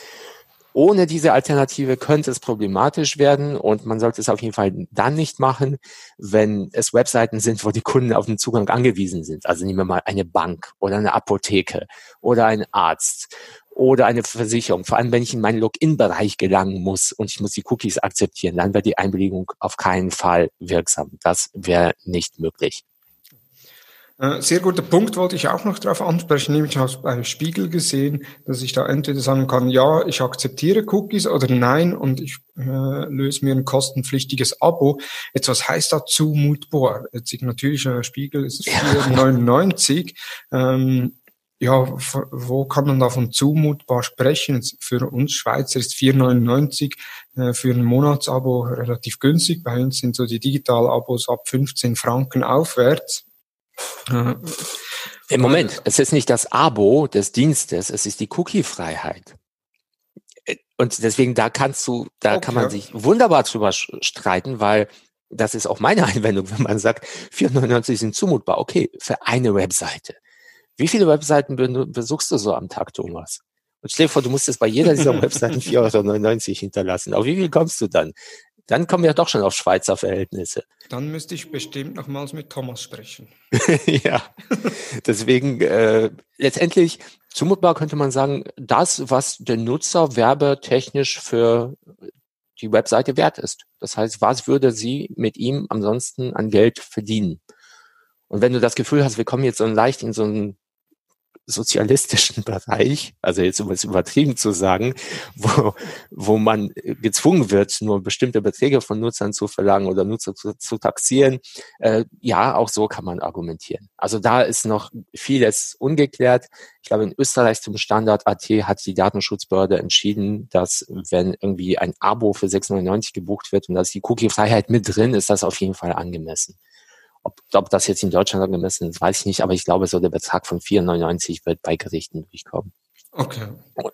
Ohne diese Alternative könnte es problematisch werden und man sollte es auf jeden Fall dann nicht machen, wenn es Webseiten sind, wo die Kunden auf den Zugang angewiesen sind. Also nehmen wir mal eine Bank oder eine Apotheke oder ein Arzt oder eine Versicherung. Vor allem, wenn ich in meinen Login-Bereich gelangen muss und ich muss die Cookies akzeptieren, dann wird die Einwilligung auf keinen Fall wirksam. Das wäre nicht möglich. Äh, sehr guter Punkt wollte ich auch noch darauf ansprechen, nämlich ich habe beim Spiegel gesehen, dass ich da entweder sagen kann, ja, ich akzeptiere Cookies oder nein und ich äh, löse mir ein kostenpflichtiges Abo. Jetzt, was heißt da zumutbar? Jetzt natürlich, äh, Spiegel ist 4,99. Ähm, ja, wo kann man davon zumutbar sprechen? Für uns Schweizer ist 4,99 äh, für ein Monatsabo relativ günstig. Bei uns sind so die Digital-Abos ab 15 Franken aufwärts. Im Moment, es ist nicht das Abo des Dienstes, es ist die Cookie-Freiheit. Und deswegen, da kannst du, da okay. kann man sich wunderbar drüber streiten, weil das ist auch meine Einwendung, wenn man sagt, 4,99 sind zumutbar. Okay, für eine Webseite. Wie viele Webseiten besuchst du so am Tag, Thomas? Und stell dir vor, du musst jetzt bei jeder dieser Webseiten 4,99 Euro hinterlassen. Auf wie viel kommst du dann? Dann kommen wir doch schon auf Schweizer Verhältnisse. Dann müsste ich bestimmt nochmals mit Thomas sprechen. ja, deswegen äh, letztendlich zumutbar könnte man sagen, das, was der Nutzer werbetechnisch für die Webseite wert ist. Das heißt, was würde sie mit ihm ansonsten an Geld verdienen? Und wenn du das Gefühl hast, wir kommen jetzt so leicht in so einen sozialistischen Bereich, also jetzt um es übertrieben zu sagen, wo, wo man gezwungen wird, nur bestimmte Beträge von Nutzern zu verlangen oder Nutzer zu, zu taxieren, äh, ja, auch so kann man argumentieren. Also da ist noch vieles ungeklärt. Ich glaube, in Österreich zum Standard AT hat die Datenschutzbehörde entschieden, dass wenn irgendwie ein Abo für 6,99 gebucht wird und da ist die Cookie-Freiheit mit drin, ist das auf jeden Fall angemessen. Ob, ob das jetzt in Deutschland angemessen ist, weiß ich nicht, aber ich glaube, so der Betrag von 4,99 wird bei Gerichten durchkommen. Okay.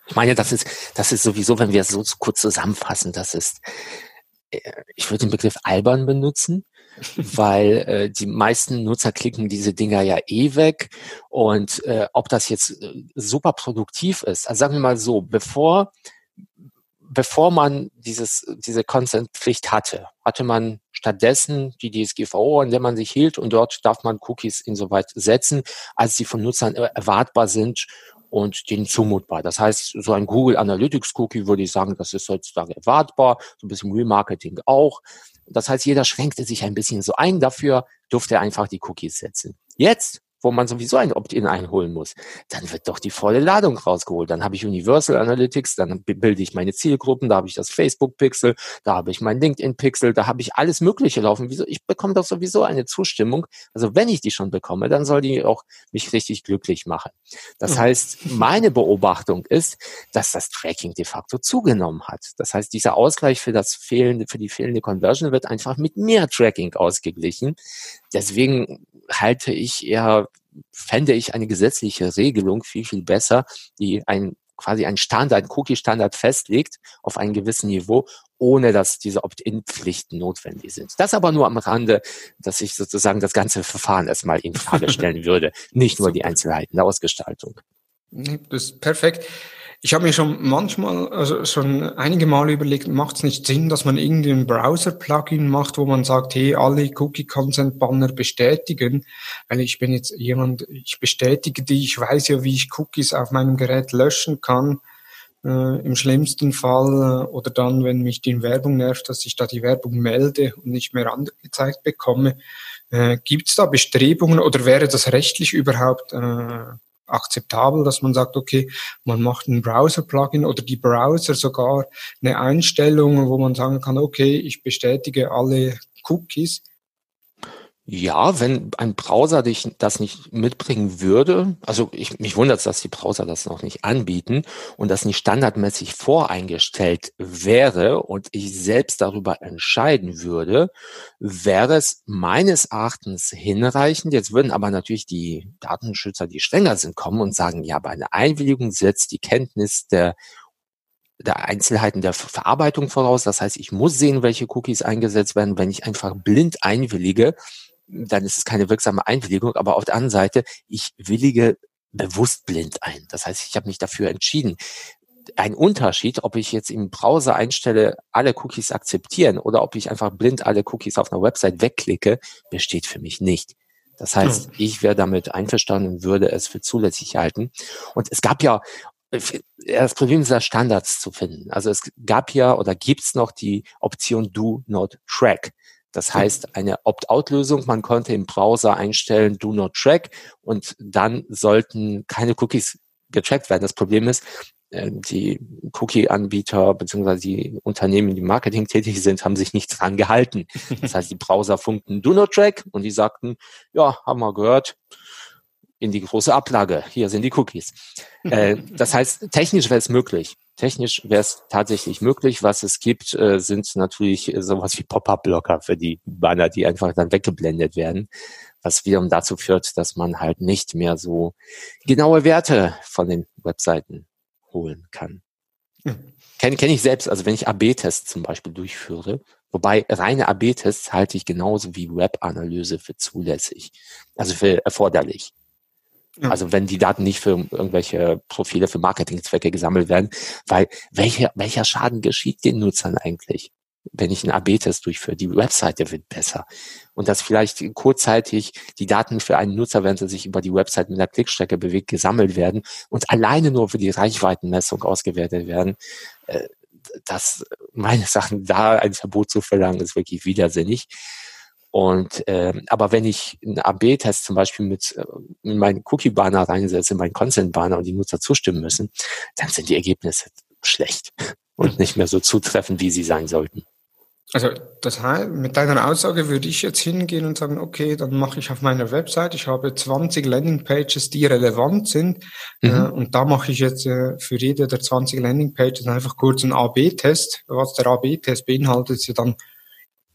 Ich meine, das ist, das ist sowieso, wenn wir es so kurz zusammenfassen, das ist, äh, ich würde den Begriff albern benutzen, weil äh, die meisten Nutzer klicken diese Dinger ja eh weg. Und äh, ob das jetzt äh, super produktiv ist, also sagen wir mal so, bevor bevor man dieses, diese Consent-Pflicht hatte, hatte man stattdessen die DSGVO, an der man sich hielt und dort darf man Cookies insoweit setzen, als sie von Nutzern erwartbar sind und denen zumutbar. Das heißt, so ein Google Analytics Cookie würde ich sagen, das ist heutzutage erwartbar, so ein bisschen Remarketing auch. Das heißt, jeder schränkte sich ein bisschen so ein, dafür durfte er einfach die Cookies setzen. Jetzt wo man sowieso ein Opt-in einholen muss, dann wird doch die volle Ladung rausgeholt. Dann habe ich Universal Analytics, dann bilde ich meine Zielgruppen, da habe ich das Facebook-Pixel, da habe ich mein LinkedIn-Pixel, da habe ich alles Mögliche laufen. Wieso? Ich bekomme doch sowieso eine Zustimmung. Also wenn ich die schon bekomme, dann soll die auch mich richtig glücklich machen. Das mhm. heißt, meine Beobachtung ist, dass das Tracking de facto zugenommen hat. Das heißt, dieser Ausgleich für das fehlende, für die fehlende Conversion wird einfach mit mehr Tracking ausgeglichen. Deswegen halte ich eher, fände ich eine gesetzliche Regelung viel, viel besser, die ein quasi einen Standard, Cookie-Standard festlegt auf einem gewissen Niveau, ohne dass diese Opt-in-Pflichten notwendig sind. Das aber nur am Rande, dass ich sozusagen das ganze Verfahren erstmal in Frage stellen würde, nicht nur die Einzelheiten der Ausgestaltung. Das ist perfekt. Ich habe mir schon manchmal, also schon einige Mal überlegt, macht es nicht Sinn, dass man irgendwie ein Browser-Plugin macht, wo man sagt, hey, alle Cookie-Consent-Banner bestätigen, weil ich bin jetzt jemand, ich bestätige die, ich weiß ja, wie ich Cookies auf meinem Gerät löschen kann, äh, im schlimmsten Fall, äh, oder dann, wenn mich die Werbung nervt, dass ich da die Werbung melde und nicht mehr angezeigt bekomme. Äh, Gibt es da Bestrebungen oder wäre das rechtlich überhaupt äh, akzeptabel, dass man sagt, okay, man macht ein Browser-Plugin oder die Browser sogar eine Einstellung, wo man sagen kann, okay, ich bestätige alle Cookies ja, wenn ein Browser dich das nicht mitbringen würde, also ich, mich wundert es, dass die Browser das noch nicht anbieten und das nicht standardmäßig voreingestellt wäre und ich selbst darüber entscheiden würde, wäre es meines Erachtens hinreichend. Jetzt würden aber natürlich die Datenschützer, die strenger sind, kommen und sagen, ja, bei einer Einwilligung setzt die Kenntnis der der Einzelheiten der Verarbeitung voraus. Das heißt, ich muss sehen, welche Cookies eingesetzt werden. Wenn ich einfach blind einwillige, dann ist es keine wirksame Einwilligung. Aber auf der anderen Seite, ich willige bewusst blind ein. Das heißt, ich habe mich dafür entschieden. ein Unterschied, ob ich jetzt im Browser einstelle, alle Cookies akzeptieren oder ob ich einfach blind alle Cookies auf einer Website wegklicke, besteht für mich nicht. Das heißt, ich wäre damit einverstanden und würde es für zulässig halten. Und es gab ja, das Problem ist ja Standards zu finden. Also es gab ja oder gibt's noch die Option Do Not Track. Das heißt, eine Opt-out-Lösung, man konnte im Browser einstellen, do not track und dann sollten keine Cookies getrackt werden. Das Problem ist, äh, die Cookie-Anbieter bzw. die Unternehmen, die Marketing tätig sind, haben sich nicht dran gehalten. Das heißt, die Browser funkten Do Not Track und die sagten, ja, haben wir gehört, in die große Ablage, hier sind die Cookies. äh, das heißt, technisch wäre es möglich. Technisch wäre es tatsächlich möglich. Was es gibt, äh, sind natürlich sowas wie Pop-up-Blocker für die Banner, die einfach dann weggeblendet werden was wiederum dazu führt, dass man halt nicht mehr so genaue Werte von den Webseiten holen kann. Hm. Kenne kenn ich selbst, also wenn ich AB-Tests zum Beispiel durchführe, wobei reine AB-Tests halte ich genauso wie Web-Analyse für zulässig, also für erforderlich. Ja. Also wenn die Daten nicht für irgendwelche Profile für Marketingzwecke gesammelt werden, weil welcher, welcher Schaden geschieht den Nutzern eigentlich? wenn ich einen AB-Test durchführe, die Webseite wird besser. Und dass vielleicht kurzzeitig die Daten für einen Nutzer, wenn sie sich über die Website mit der Klickstrecke bewegt, gesammelt werden und alleine nur für die Reichweitenmessung ausgewertet werden, äh, das meine Sachen da ein Verbot zu verlangen, ist wirklich widersinnig. Und äh, aber wenn ich einen AB-Test zum Beispiel mit äh, in meinen Cookie-Banner reinsetze, in meinen Consent-Banner und die Nutzer zustimmen müssen, dann sind die Ergebnisse schlecht und nicht mehr so zutreffend, wie sie sein sollten. Also das heißt, mit deiner Aussage würde ich jetzt hingehen und sagen, okay, dann mache ich auf meiner Website, ich habe 20 Landingpages, die relevant sind mhm. äh, und da mache ich jetzt äh, für jede der 20 Landingpages einfach kurz einen AB-Test. Was der AB-Test beinhaltet, ist ja dann,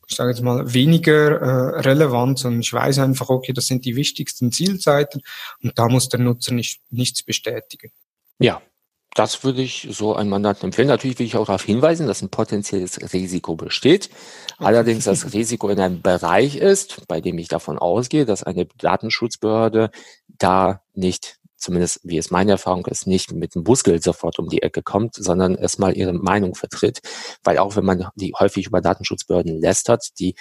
ich sage jetzt mal, weniger äh, relevant, sondern ich weiß einfach, okay, das sind die wichtigsten Zielseiten und da muss der Nutzer nicht, nichts bestätigen. Ja, das würde ich so einem Mandanten empfehlen. Natürlich will ich auch darauf hinweisen, dass ein potenzielles Risiko besteht. Allerdings das Risiko in einem Bereich ist, bei dem ich davon ausgehe, dass eine Datenschutzbehörde da nicht, zumindest wie es meine Erfahrung ist, nicht mit dem Bußgeld sofort um die Ecke kommt, sondern erstmal ihre Meinung vertritt. Weil auch wenn man die häufig über Datenschutzbehörden lästert, die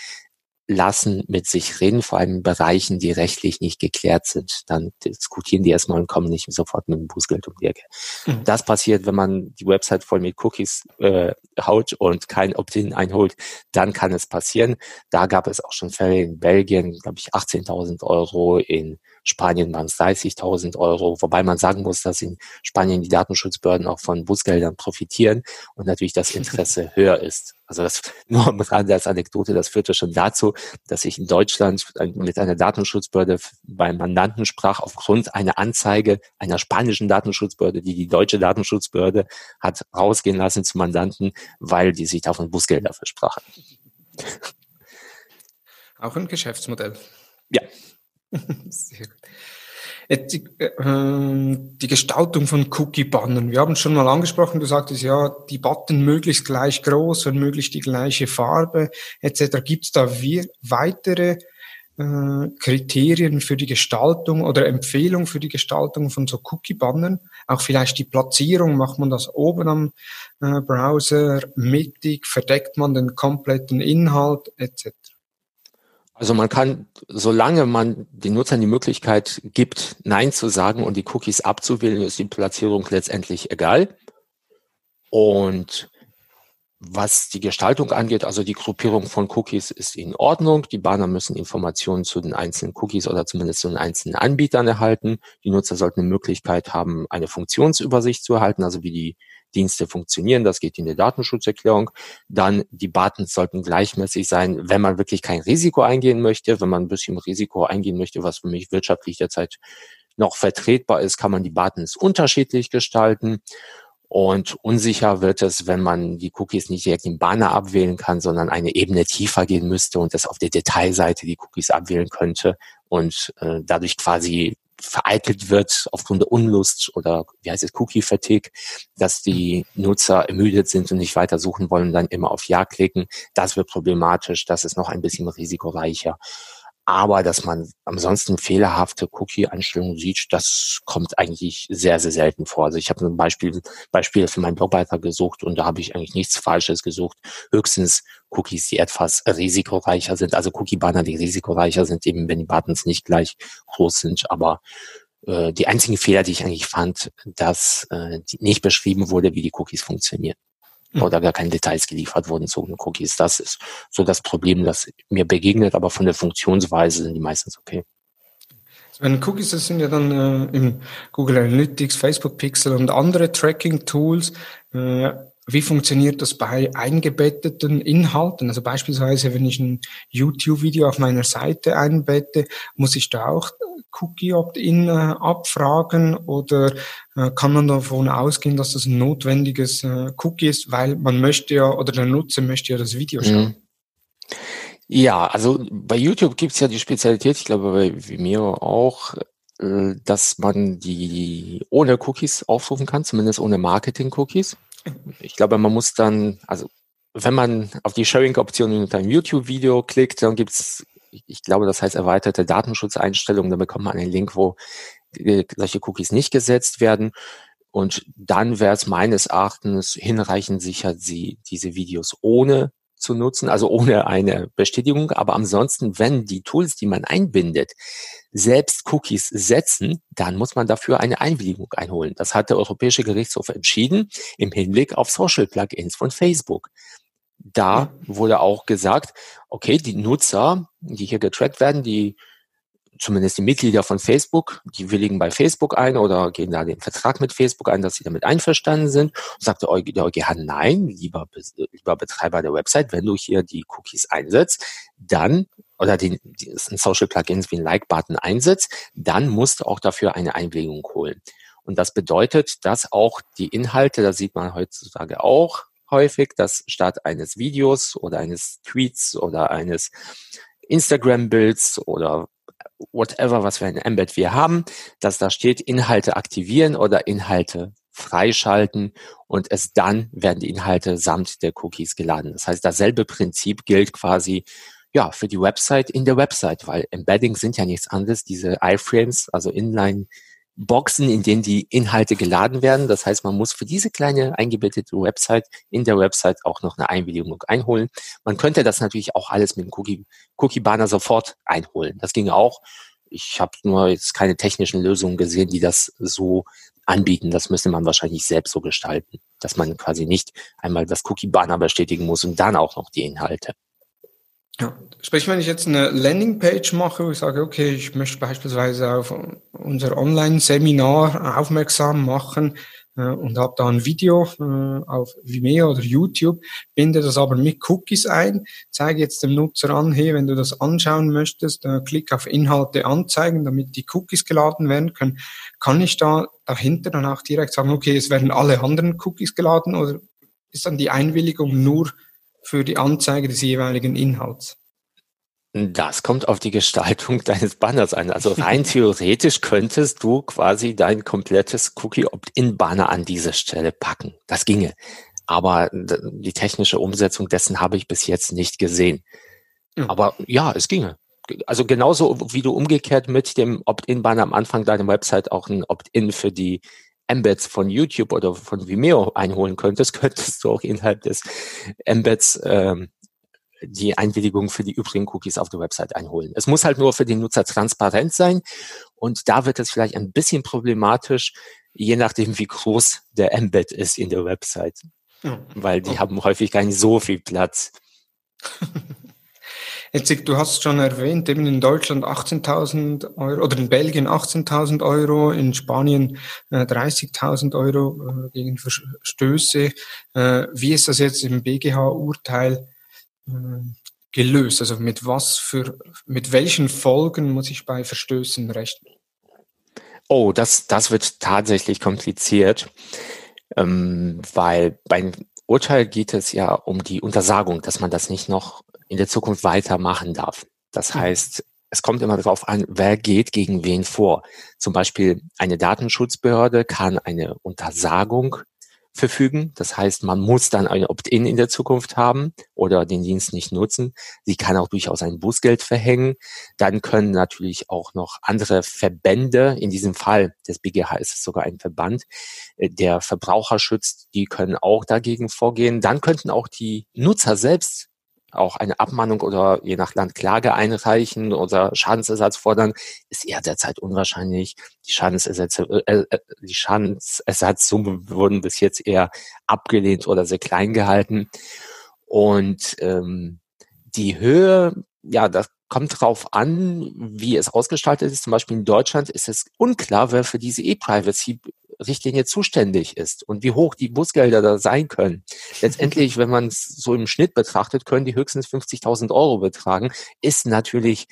lassen mit sich reden, vor allem in Bereichen, die rechtlich nicht geklärt sind. Dann diskutieren die erstmal und kommen nicht sofort mit dem Bußgeld um die Ecke. Mhm. Das passiert, wenn man die Website voll mit Cookies äh, haut und kein Opt-in einholt, dann kann es passieren. Da gab es auch schon Fälle in Belgien, glaube ich, 18.000 Euro, in Spanien waren es 30.000 Euro, wobei man sagen muss, dass in Spanien die Datenschutzbehörden auch von Bußgeldern profitieren und natürlich das Interesse höher ist. Also das nur am Rande als Anekdote, das führte schon dazu, dass ich in Deutschland mit einer Datenschutzbehörde beim Mandanten sprach, aufgrund einer Anzeige einer spanischen Datenschutzbehörde, die die deutsche Datenschutzbehörde hat rausgehen lassen zum Mandanten, weil die sich davon Bußgelder versprachen. Auch ein Geschäftsmodell. Ja. Sehr gut. Die, äh, die Gestaltung von Cookie-Bannern. Wir haben schon mal angesprochen, du sagtest ja, die Button möglichst gleich groß und möglichst die gleiche Farbe etc. Gibt es da wie, weitere äh, Kriterien für die Gestaltung oder Empfehlung für die Gestaltung von so Cookie-Bannern? Auch vielleicht die Platzierung, macht man das oben am äh, Browser, mittig, verdeckt man den kompletten Inhalt etc.? Also man kann, solange man den Nutzern die Möglichkeit gibt, Nein zu sagen und die Cookies abzuwählen, ist die Platzierung letztendlich egal. Und was die Gestaltung angeht, also die Gruppierung von Cookies ist in Ordnung. Die Banner müssen Informationen zu den einzelnen Cookies oder zumindest zu den einzelnen Anbietern erhalten. Die Nutzer sollten eine Möglichkeit haben, eine Funktionsübersicht zu erhalten, also wie die Dienste funktionieren. Das geht in der Datenschutzerklärung. Dann die Buttons sollten gleichmäßig sein, wenn man wirklich kein Risiko eingehen möchte. Wenn man ein bisschen Risiko eingehen möchte, was für mich wirtschaftlich derzeit noch vertretbar ist, kann man die Buttons unterschiedlich gestalten. Und unsicher wird es, wenn man die Cookies nicht direkt im Banner abwählen kann, sondern eine Ebene tiefer gehen müsste und das auf der Detailseite die Cookies abwählen könnte und äh, dadurch quasi vereitelt wird aufgrund der Unlust oder wie heißt es, Cookie-Fatigue, dass die Nutzer ermüdet sind und nicht weiter suchen wollen, dann immer auf Ja klicken. Das wird problematisch, das ist noch ein bisschen risikoreicher. Aber dass man ansonsten fehlerhafte Cookie-Einstellungen sieht, das kommt eigentlich sehr, sehr selten vor. Also ich habe ein Beispiel, Beispiel für meinen Blogbeitrag gesucht und da habe ich eigentlich nichts Falsches gesucht. Höchstens Cookies, die etwas risikoreicher sind, also Cookie-Banner, die risikoreicher sind, eben wenn die Buttons nicht gleich groß sind. Aber äh, die einzigen Fehler, die ich eigentlich fand, dass äh, nicht beschrieben wurde, wie die Cookies funktionieren. Oder gar keine Details geliefert wurden zu den Cookies. Das ist so das Problem, das mir begegnet, aber von der Funktionsweise sind die meistens okay. Also wenn Cookies, das sind ja dann äh, im Google Analytics, Facebook Pixel und andere Tracking-Tools. Äh, wie funktioniert das bei eingebetteten Inhalten? Also beispielsweise, wenn ich ein YouTube-Video auf meiner Seite einbette, muss ich da auch Cookie Opt-in äh, abfragen oder äh, kann man davon ausgehen, dass das ein notwendiges äh, Cookie ist, weil man möchte ja oder der Nutzer möchte ja das Video schauen? Mhm. Ja, also bei YouTube gibt's ja die Spezialität, ich glaube bei Vimeo auch, dass man die ohne Cookies aufrufen kann, zumindest ohne Marketing-Cookies. Ich glaube, man muss dann, also wenn man auf die Sharing-Option in einem YouTube-Video klickt, dann gibt's ich glaube, das heißt erweiterte Datenschutzeinstellungen, da bekommt man einen Link, wo solche Cookies nicht gesetzt werden. Und dann wäre es meines Erachtens hinreichend sicher, sie, diese Videos ohne zu nutzen, also ohne eine Bestätigung. Aber ansonsten, wenn die Tools, die man einbindet, selbst Cookies setzen, dann muss man dafür eine Einwilligung einholen. Das hat der Europäische Gerichtshof entschieden im Hinblick auf Social Plugins von Facebook da wurde auch gesagt, okay, die Nutzer, die hier getrackt werden, die zumindest die Mitglieder von Facebook, die willigen bei Facebook ein oder gehen da den Vertrag mit Facebook ein, dass sie damit einverstanden sind. Und sagte der EuGH, nein, lieber, lieber Betreiber der Website, wenn du hier die Cookies einsetzt, dann oder den, den Social Plugins wie ein Like-Button einsetzt, dann musst du auch dafür eine Einwilligung holen. Und das bedeutet, dass auch die Inhalte, das sieht man heutzutage auch, häufig, dass statt eines Videos oder eines Tweets oder eines Instagram-Bilds oder whatever, was für ein Embed wir haben, dass da steht Inhalte aktivieren oder Inhalte freischalten und es dann werden die Inhalte samt der Cookies geladen. Das heißt, dasselbe Prinzip gilt quasi ja für die Website in der Website, weil Embeddings sind ja nichts anderes. Diese iFrames, also Inline Boxen, in denen die Inhalte geladen werden. Das heißt, man muss für diese kleine eingebettete Website in der Website auch noch eine Einwilligung einholen. Man könnte das natürlich auch alles mit dem Cookie, Cookie Banner sofort einholen. Das ginge auch. Ich habe nur jetzt keine technischen Lösungen gesehen, die das so anbieten. Das müsste man wahrscheinlich selbst so gestalten, dass man quasi nicht einmal das Cookie Banner bestätigen muss und dann auch noch die Inhalte. Ja, sprich, wenn ich jetzt eine Landingpage mache, wo ich sage, okay, ich möchte beispielsweise auf unser Online-Seminar aufmerksam machen äh, und habe da ein Video äh, auf Vimeo oder YouTube, binde das aber mit Cookies ein, zeige jetzt dem Nutzer an, hey, wenn du das anschauen möchtest, äh, klick auf Inhalte anzeigen, damit die Cookies geladen werden können. Kann ich da dahinter dann auch direkt sagen, okay, es werden alle anderen Cookies geladen oder ist dann die Einwilligung nur für die Anzeige des jeweiligen Inhalts? Das kommt auf die Gestaltung deines Banners an. Also rein theoretisch könntest du quasi dein komplettes Cookie-Opt-in-Banner an diese Stelle packen. Das ginge. Aber die technische Umsetzung dessen habe ich bis jetzt nicht gesehen. Ja. Aber ja, es ginge. Also genauso wie du umgekehrt mit dem Opt-in-Banner am Anfang deiner Website auch ein Opt-in für die Embeds von YouTube oder von Vimeo einholen könntest, könntest du auch innerhalb des Embeds ähm, die Einwilligung für die übrigen Cookies auf der Website einholen. Es muss halt nur für den Nutzer transparent sein und da wird es vielleicht ein bisschen problematisch, je nachdem, wie groß der Embed ist in der Website. Weil die oh. haben häufig gar nicht so viel Platz. Jetzt, du hast schon erwähnt, eben in Deutschland 18.000 Euro oder in Belgien 18.000 Euro, in Spanien äh, 30.000 Euro äh, gegen Verstöße. Äh, wie ist das jetzt im BGH-Urteil äh, gelöst? Also mit was für, mit welchen Folgen muss ich bei Verstößen rechnen? Oh, das, das wird tatsächlich kompliziert, ähm, weil beim Urteil geht es ja um die Untersagung, dass man das nicht noch in der Zukunft weitermachen darf. Das heißt, es kommt immer darauf an, wer geht gegen wen vor. Zum Beispiel eine Datenschutzbehörde kann eine Untersagung verfügen. Das heißt, man muss dann ein Opt-in in der Zukunft haben oder den Dienst nicht nutzen. Sie kann auch durchaus ein Bußgeld verhängen. Dann können natürlich auch noch andere Verbände, in diesem Fall des BGH ist es sogar ein Verband, äh, der Verbraucher schützt, die können auch dagegen vorgehen. Dann könnten auch die Nutzer selbst auch eine Abmahnung oder je nach Land Klage einreichen oder Schadensersatz fordern, ist eher derzeit unwahrscheinlich. Die Schadensersätze, äh, äh, die Schadensersatzsummen wurden bis jetzt eher abgelehnt oder sehr klein gehalten. Und ähm, die Höhe, ja, das kommt drauf an, wie es ausgestaltet ist. Zum Beispiel in Deutschland ist es unklar, wer für diese E-Privacy Richtlinie zuständig ist und wie hoch die Bußgelder da sein können. Letztendlich, wenn man es so im Schnitt betrachtet, können die höchstens 50.000 Euro betragen, ist natürlich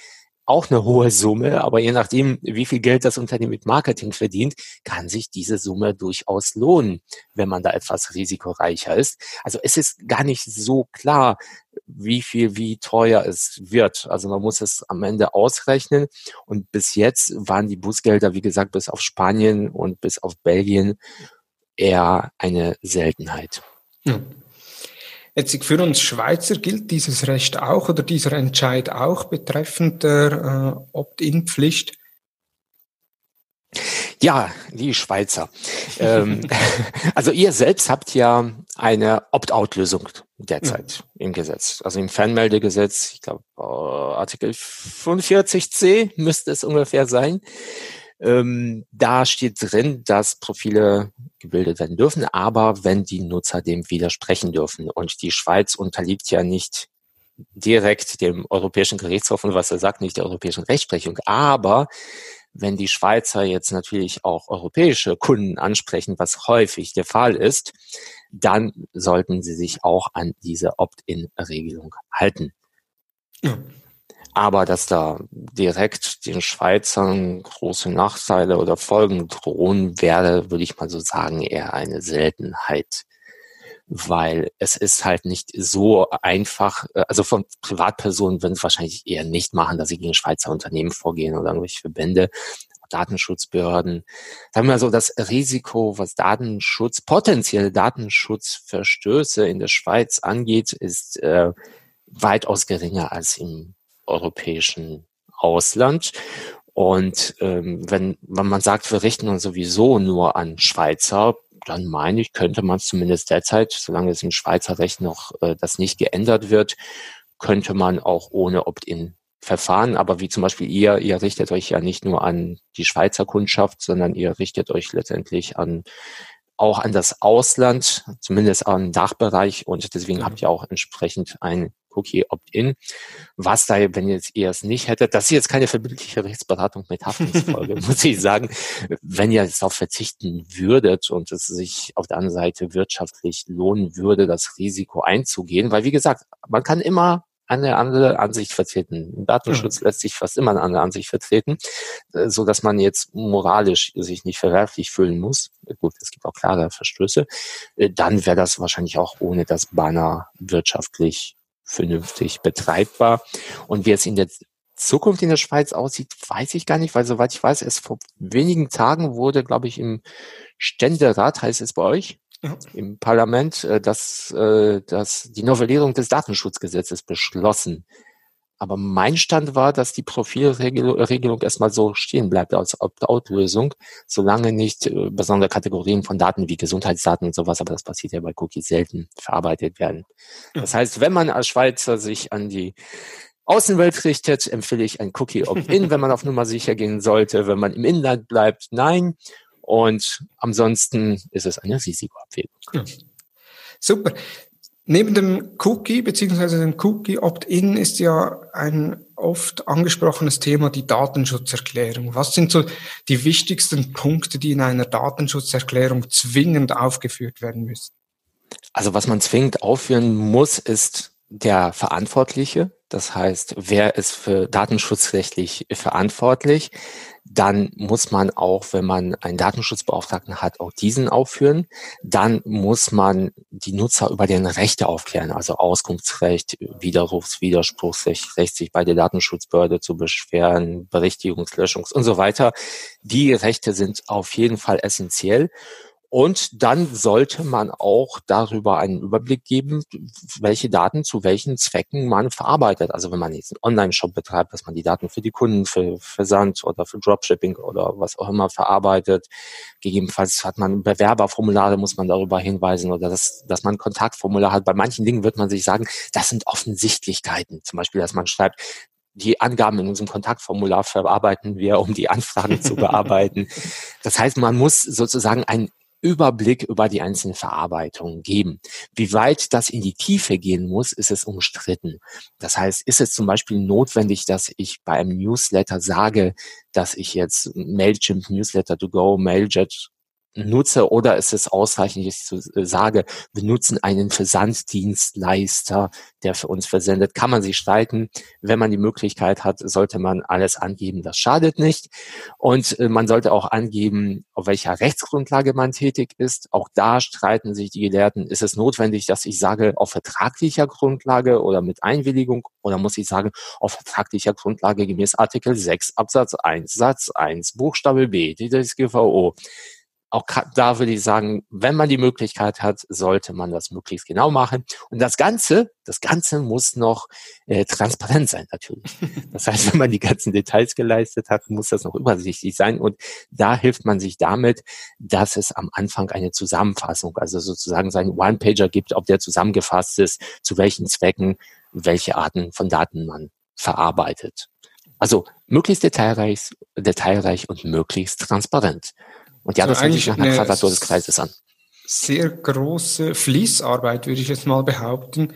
auch eine hohe Summe, aber je nachdem, wie viel Geld das Unternehmen mit Marketing verdient, kann sich diese Summe durchaus lohnen, wenn man da etwas risikoreicher ist. Also es ist gar nicht so klar, wie viel, wie teuer es wird. Also man muss es am Ende ausrechnen. Und bis jetzt waren die Bußgelder, wie gesagt, bis auf Spanien und bis auf Belgien eher eine Seltenheit. Ja. Jetzt für uns Schweizer gilt dieses Recht auch oder dieser Entscheid auch betreffend der äh, Opt-in-Pflicht? Ja, die Schweizer. ähm, also ihr selbst habt ja eine Opt-out-Lösung derzeit mhm. im Gesetz. Also im Fernmeldegesetz, ich glaube äh, Artikel 45c müsste es ungefähr sein. Ähm, da steht drin, dass Profile gebildet werden dürfen, aber wenn die Nutzer dem widersprechen dürfen. Und die Schweiz unterliegt ja nicht direkt dem Europäischen Gerichtshof und was er sagt, nicht der europäischen Rechtsprechung. Aber wenn die Schweizer jetzt natürlich auch europäische Kunden ansprechen, was häufig der Fall ist, dann sollten sie sich auch an diese Opt-in-Regelung halten. Ja. Aber dass da direkt den Schweizern große Nachteile oder Folgen drohen, wäre, würde ich mal so sagen, eher eine Seltenheit. Weil es ist halt nicht so einfach, äh, also von Privatpersonen würden es wahrscheinlich eher nicht machen, dass sie gegen Schweizer Unternehmen vorgehen oder irgendwelche Verbände. Datenschutzbehörden. Sagen wir mal so, das Risiko, was Datenschutz, potenzielle Datenschutzverstöße in der Schweiz angeht, ist äh, weitaus geringer als im europäischen Ausland. Und ähm, wenn, wenn man sagt, wir richten uns sowieso nur an Schweizer, dann meine ich, könnte man zumindest derzeit, solange es im Schweizer Recht noch äh, das nicht geändert wird, könnte man auch ohne Opt-in verfahren. Aber wie zum Beispiel ihr, ihr richtet euch ja nicht nur an die Schweizer Kundschaft, sondern ihr richtet euch letztendlich an auch an das Ausland, zumindest an den Dachbereich und deswegen habt ihr auch entsprechend ein Cookie Opt-in. Was da, wenn jetzt ihr es nicht hättet, das ist jetzt keine verbindliche Rechtsberatung mit Haftungsfolge, muss ich sagen. Wenn ihr es darauf verzichten würdet und es sich auf der anderen Seite wirtschaftlich lohnen würde, das Risiko einzugehen, weil wie gesagt, man kann immer eine andere Ansicht vertreten. Im Datenschutz lässt sich fast immer eine andere Ansicht vertreten, äh, so dass man jetzt moralisch sich nicht verwerflich fühlen muss. Gut, es gibt auch klare Verstöße. Äh, dann wäre das wahrscheinlich auch ohne das Banner wirtschaftlich vernünftig betreibbar. Und wie es in der Zukunft in der Schweiz aussieht, weiß ich gar nicht, weil soweit ich weiß, es vor wenigen Tagen wurde, glaube ich, im Ständerat, heißt es bei euch, ja. im Parlament, äh, dass, äh, dass die Novellierung des Datenschutzgesetzes beschlossen. Aber mein Stand war, dass die Profilregelung erstmal so stehen bleibt als Opt-out-Lösung, solange nicht äh, besondere Kategorien von Daten wie Gesundheitsdaten und sowas, aber das passiert ja bei Cookies selten, verarbeitet werden. Das heißt, wenn man als Schweizer sich an die Außenwelt richtet, empfehle ich ein Cookie Opt-in, wenn man auf Nummer sicher gehen sollte. Wenn man im Inland bleibt, nein. Und ansonsten ist es eine Risikoabwägung. Super. Neben dem Cookie beziehungsweise dem Cookie Opt-in ist ja ein oft angesprochenes Thema die Datenschutzerklärung. Was sind so die wichtigsten Punkte, die in einer Datenschutzerklärung zwingend aufgeführt werden müssen? Also was man zwingend aufführen muss, ist der Verantwortliche. Das heißt, wer ist für datenschutzrechtlich verantwortlich? Dann muss man auch, wenn man einen Datenschutzbeauftragten hat, auch diesen aufführen. Dann muss man die Nutzer über den Rechte aufklären, also Auskunftsrecht, Widerrufs-, Widerspruchsrecht, Recht, sich bei der Datenschutzbehörde zu beschweren, Berichtigungslöschungs und so weiter. Die Rechte sind auf jeden Fall essentiell. Und dann sollte man auch darüber einen Überblick geben, welche Daten zu welchen Zwecken man verarbeitet. Also wenn man jetzt einen Online-Shop betreibt, dass man die Daten für die Kunden, für Versand oder für Dropshipping oder was auch immer verarbeitet. Gegebenenfalls hat man Bewerberformulare, muss man darüber hinweisen oder dass, dass man ein Kontaktformular hat. Bei manchen Dingen wird man sich sagen, das sind Offensichtlichkeiten. Zum Beispiel, dass man schreibt, die Angaben in unserem Kontaktformular verarbeiten wir, um die Anfragen zu bearbeiten. Das heißt, man muss sozusagen einen Überblick über die einzelnen Verarbeitungen geben. Wie weit das in die Tiefe gehen muss, ist es umstritten. Das heißt, ist es zum Beispiel notwendig, dass ich bei einem Newsletter sage, dass ich jetzt Mailchimp Newsletter to go, Mailjet nutze oder ist es ausreichend, ich äh, sage, wir nutzen einen Versanddienstleister, der für uns versendet. Kann man sich streiten. Wenn man die Möglichkeit hat, sollte man alles angeben. Das schadet nicht. Und äh, man sollte auch angeben, auf welcher Rechtsgrundlage man tätig ist. Auch da streiten sich die Gelehrten. Ist es notwendig, dass ich sage, auf vertraglicher Grundlage oder mit Einwilligung? Oder muss ich sagen, auf vertraglicher Grundlage gemäß Artikel 6 Absatz 1 Satz 1 Buchstabe B DSGVO? Auch da würde ich sagen, wenn man die Möglichkeit hat, sollte man das möglichst genau machen. Und das Ganze, das Ganze muss noch äh, transparent sein natürlich. Das heißt, wenn man die ganzen Details geleistet hat, muss das noch übersichtlich sein. Und da hilft man sich damit, dass es am Anfang eine Zusammenfassung, also sozusagen seinen One-Pager gibt, ob der zusammengefasst ist, zu welchen Zwecken, welche Arten von Daten man verarbeitet. Also möglichst detailreich, detailreich und möglichst transparent. Und ja, also das hört sich nach einer Quadratur des Kreises an. Sehr große Fließarbeit, würde ich jetzt mal behaupten,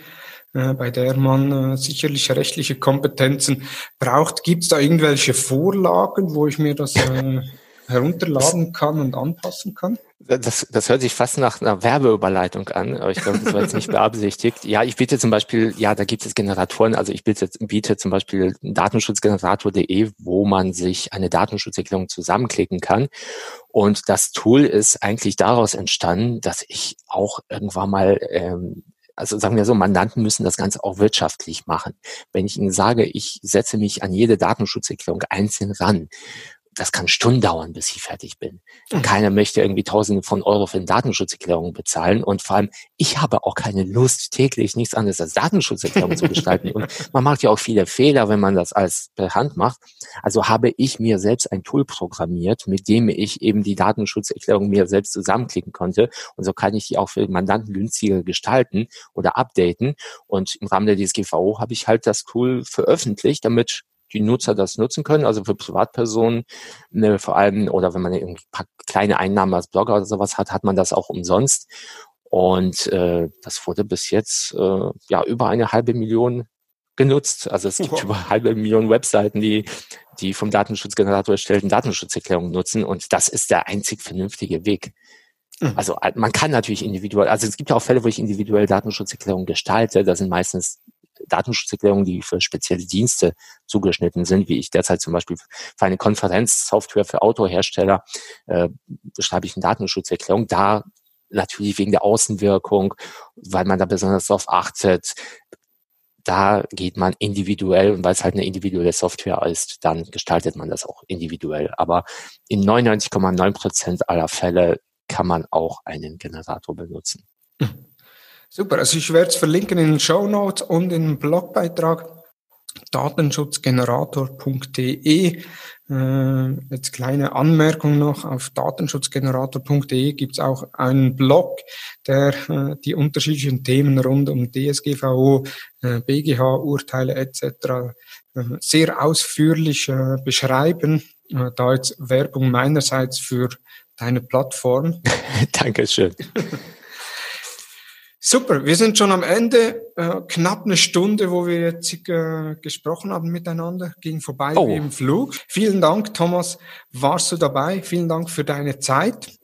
äh, bei der man äh, sicherlich rechtliche Kompetenzen braucht. Gibt es da irgendwelche Vorlagen, wo ich mir das äh, herunterladen kann und anpassen kann? Das, das hört sich fast nach einer Werbeüberleitung an, aber ich glaube, das war jetzt nicht beabsichtigt. Ja, ich biete zum Beispiel, ja, da gibt es Generatoren, also ich biete, biete zum Beispiel datenschutzgenerator.de, wo man sich eine Datenschutzerklärung zusammenklicken kann. Und das Tool ist eigentlich daraus entstanden, dass ich auch irgendwann mal ähm, also sagen wir so, Mandanten müssen das Ganze auch wirtschaftlich machen. Wenn ich ihnen sage, ich setze mich an jede Datenschutzerklärung einzeln ran das kann Stunden dauern, bis ich fertig bin. Mhm. Keiner möchte irgendwie Tausende von Euro für eine Datenschutzerklärung bezahlen und vor allem, ich habe auch keine Lust, täglich nichts anderes als Datenschutzerklärung zu gestalten. Und man macht ja auch viele Fehler, wenn man das als per Hand macht. Also habe ich mir selbst ein Tool programmiert, mit dem ich eben die Datenschutzerklärung mir selbst zusammenklicken konnte. Und so kann ich die auch für Mandanten günstiger gestalten oder updaten. Und im Rahmen der DSGVO habe ich halt das Tool veröffentlicht, damit die Nutzer das nutzen können, also für Privatpersonen ne, vor allem, oder wenn man irgendwie paar kleine Einnahmen als Blogger oder sowas hat, hat man das auch umsonst. Und äh, das wurde bis jetzt äh, ja über eine halbe Million genutzt. Also es gibt wow. über eine halbe Million Webseiten, die die vom Datenschutzgenerator erstellten Datenschutzerklärungen nutzen. Und das ist der einzig vernünftige Weg. Mhm. Also äh, man kann natürlich individuell, also es gibt ja auch Fälle, wo ich individuell Datenschutzerklärungen gestalte. Das sind meistens Datenschutzerklärungen, die für spezielle Dienste zugeschnitten sind, wie ich derzeit zum Beispiel für eine Konferenzsoftware für Autohersteller äh, schreibe ich eine Datenschutzerklärung. Da natürlich wegen der Außenwirkung, weil man da besonders darauf achtet, da geht man individuell und weil es halt eine individuelle Software ist, dann gestaltet man das auch individuell. Aber in 99,9 Prozent aller Fälle kann man auch einen Generator benutzen. Mhm. Super, also ich werde es verlinken in den Show Notes und in den Blogbeitrag datenschutzgenerator.de. Äh, jetzt kleine Anmerkung noch, auf datenschutzgenerator.de gibt es auch einen Blog, der äh, die unterschiedlichen Themen rund um DSGVO, äh, BGH-Urteile etc. Äh, sehr ausführlich äh, beschreiben. Äh, da jetzt Werbung meinerseits für deine Plattform. Dankeschön. Super, wir sind schon am Ende. Äh, knapp eine Stunde, wo wir jetzt äh, gesprochen haben miteinander, ging vorbei oh. im Flug. Vielen Dank, Thomas, warst du dabei. Vielen Dank für deine Zeit.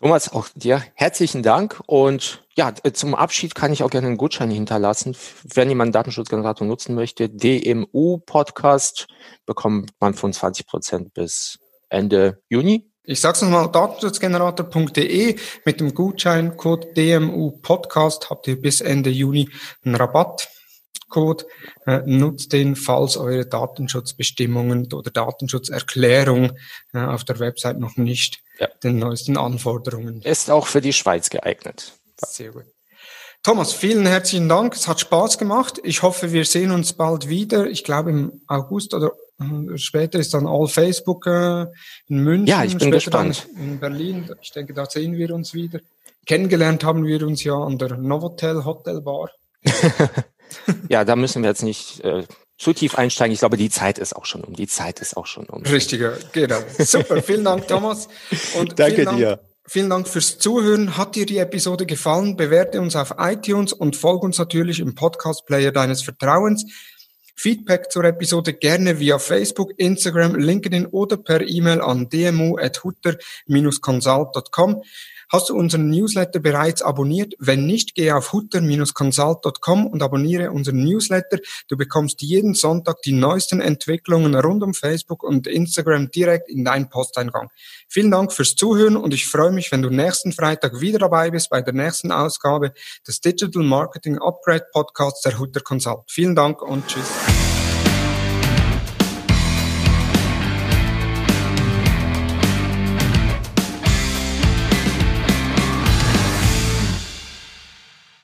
Thomas, auch dir herzlichen Dank. Und ja, zum Abschied kann ich auch gerne einen Gutschein hinterlassen. Wenn jemand Datenschutzgenerator nutzen möchte, DMU Podcast bekommt man 25 Prozent bis Ende Juni. Ich sag's nochmal, datenschutzgenerator.de mit dem Gutscheincode DMU Podcast habt ihr bis Ende Juni einen Rabattcode. Äh, nutzt den, falls eure Datenschutzbestimmungen oder Datenschutzerklärung äh, auf der Website noch nicht ja. den neuesten Anforderungen. Ist auch für die Schweiz geeignet. Sehr gut. Thomas, vielen herzlichen Dank. Es hat Spaß gemacht. Ich hoffe, wir sehen uns bald wieder. Ich glaube im August oder später ist dann All Facebook äh, in München. Ja, ich bin gespannt. in Berlin. Ich denke, da sehen wir uns wieder. Kennengelernt haben wir uns ja an der Novotel Hotel Bar. ja, da müssen wir jetzt nicht äh, zu tief einsteigen. Ich glaube, die Zeit ist auch schon um. Die Zeit ist auch schon um. Richtiger, genau. Super. vielen Dank, Thomas. Und Danke Dank, dir. Vielen Dank fürs Zuhören. Hat dir die Episode gefallen? Bewerte uns auf iTunes und folge uns natürlich im Podcast-Player deines Vertrauens. Feedback zur Episode gerne via Facebook, Instagram, LinkedIn oder per E-Mail an dmu.hutter-consult.com. Hast du unseren Newsletter bereits abonniert? Wenn nicht, gehe auf hutter-consult.com und abonniere unseren Newsletter. Du bekommst jeden Sonntag die neuesten Entwicklungen rund um Facebook und Instagram direkt in deinen Posteingang. Vielen Dank fürs Zuhören und ich freue mich, wenn du nächsten Freitag wieder dabei bist bei der nächsten Ausgabe des Digital Marketing Upgrade Podcasts der Hutter Consult. Vielen Dank und tschüss.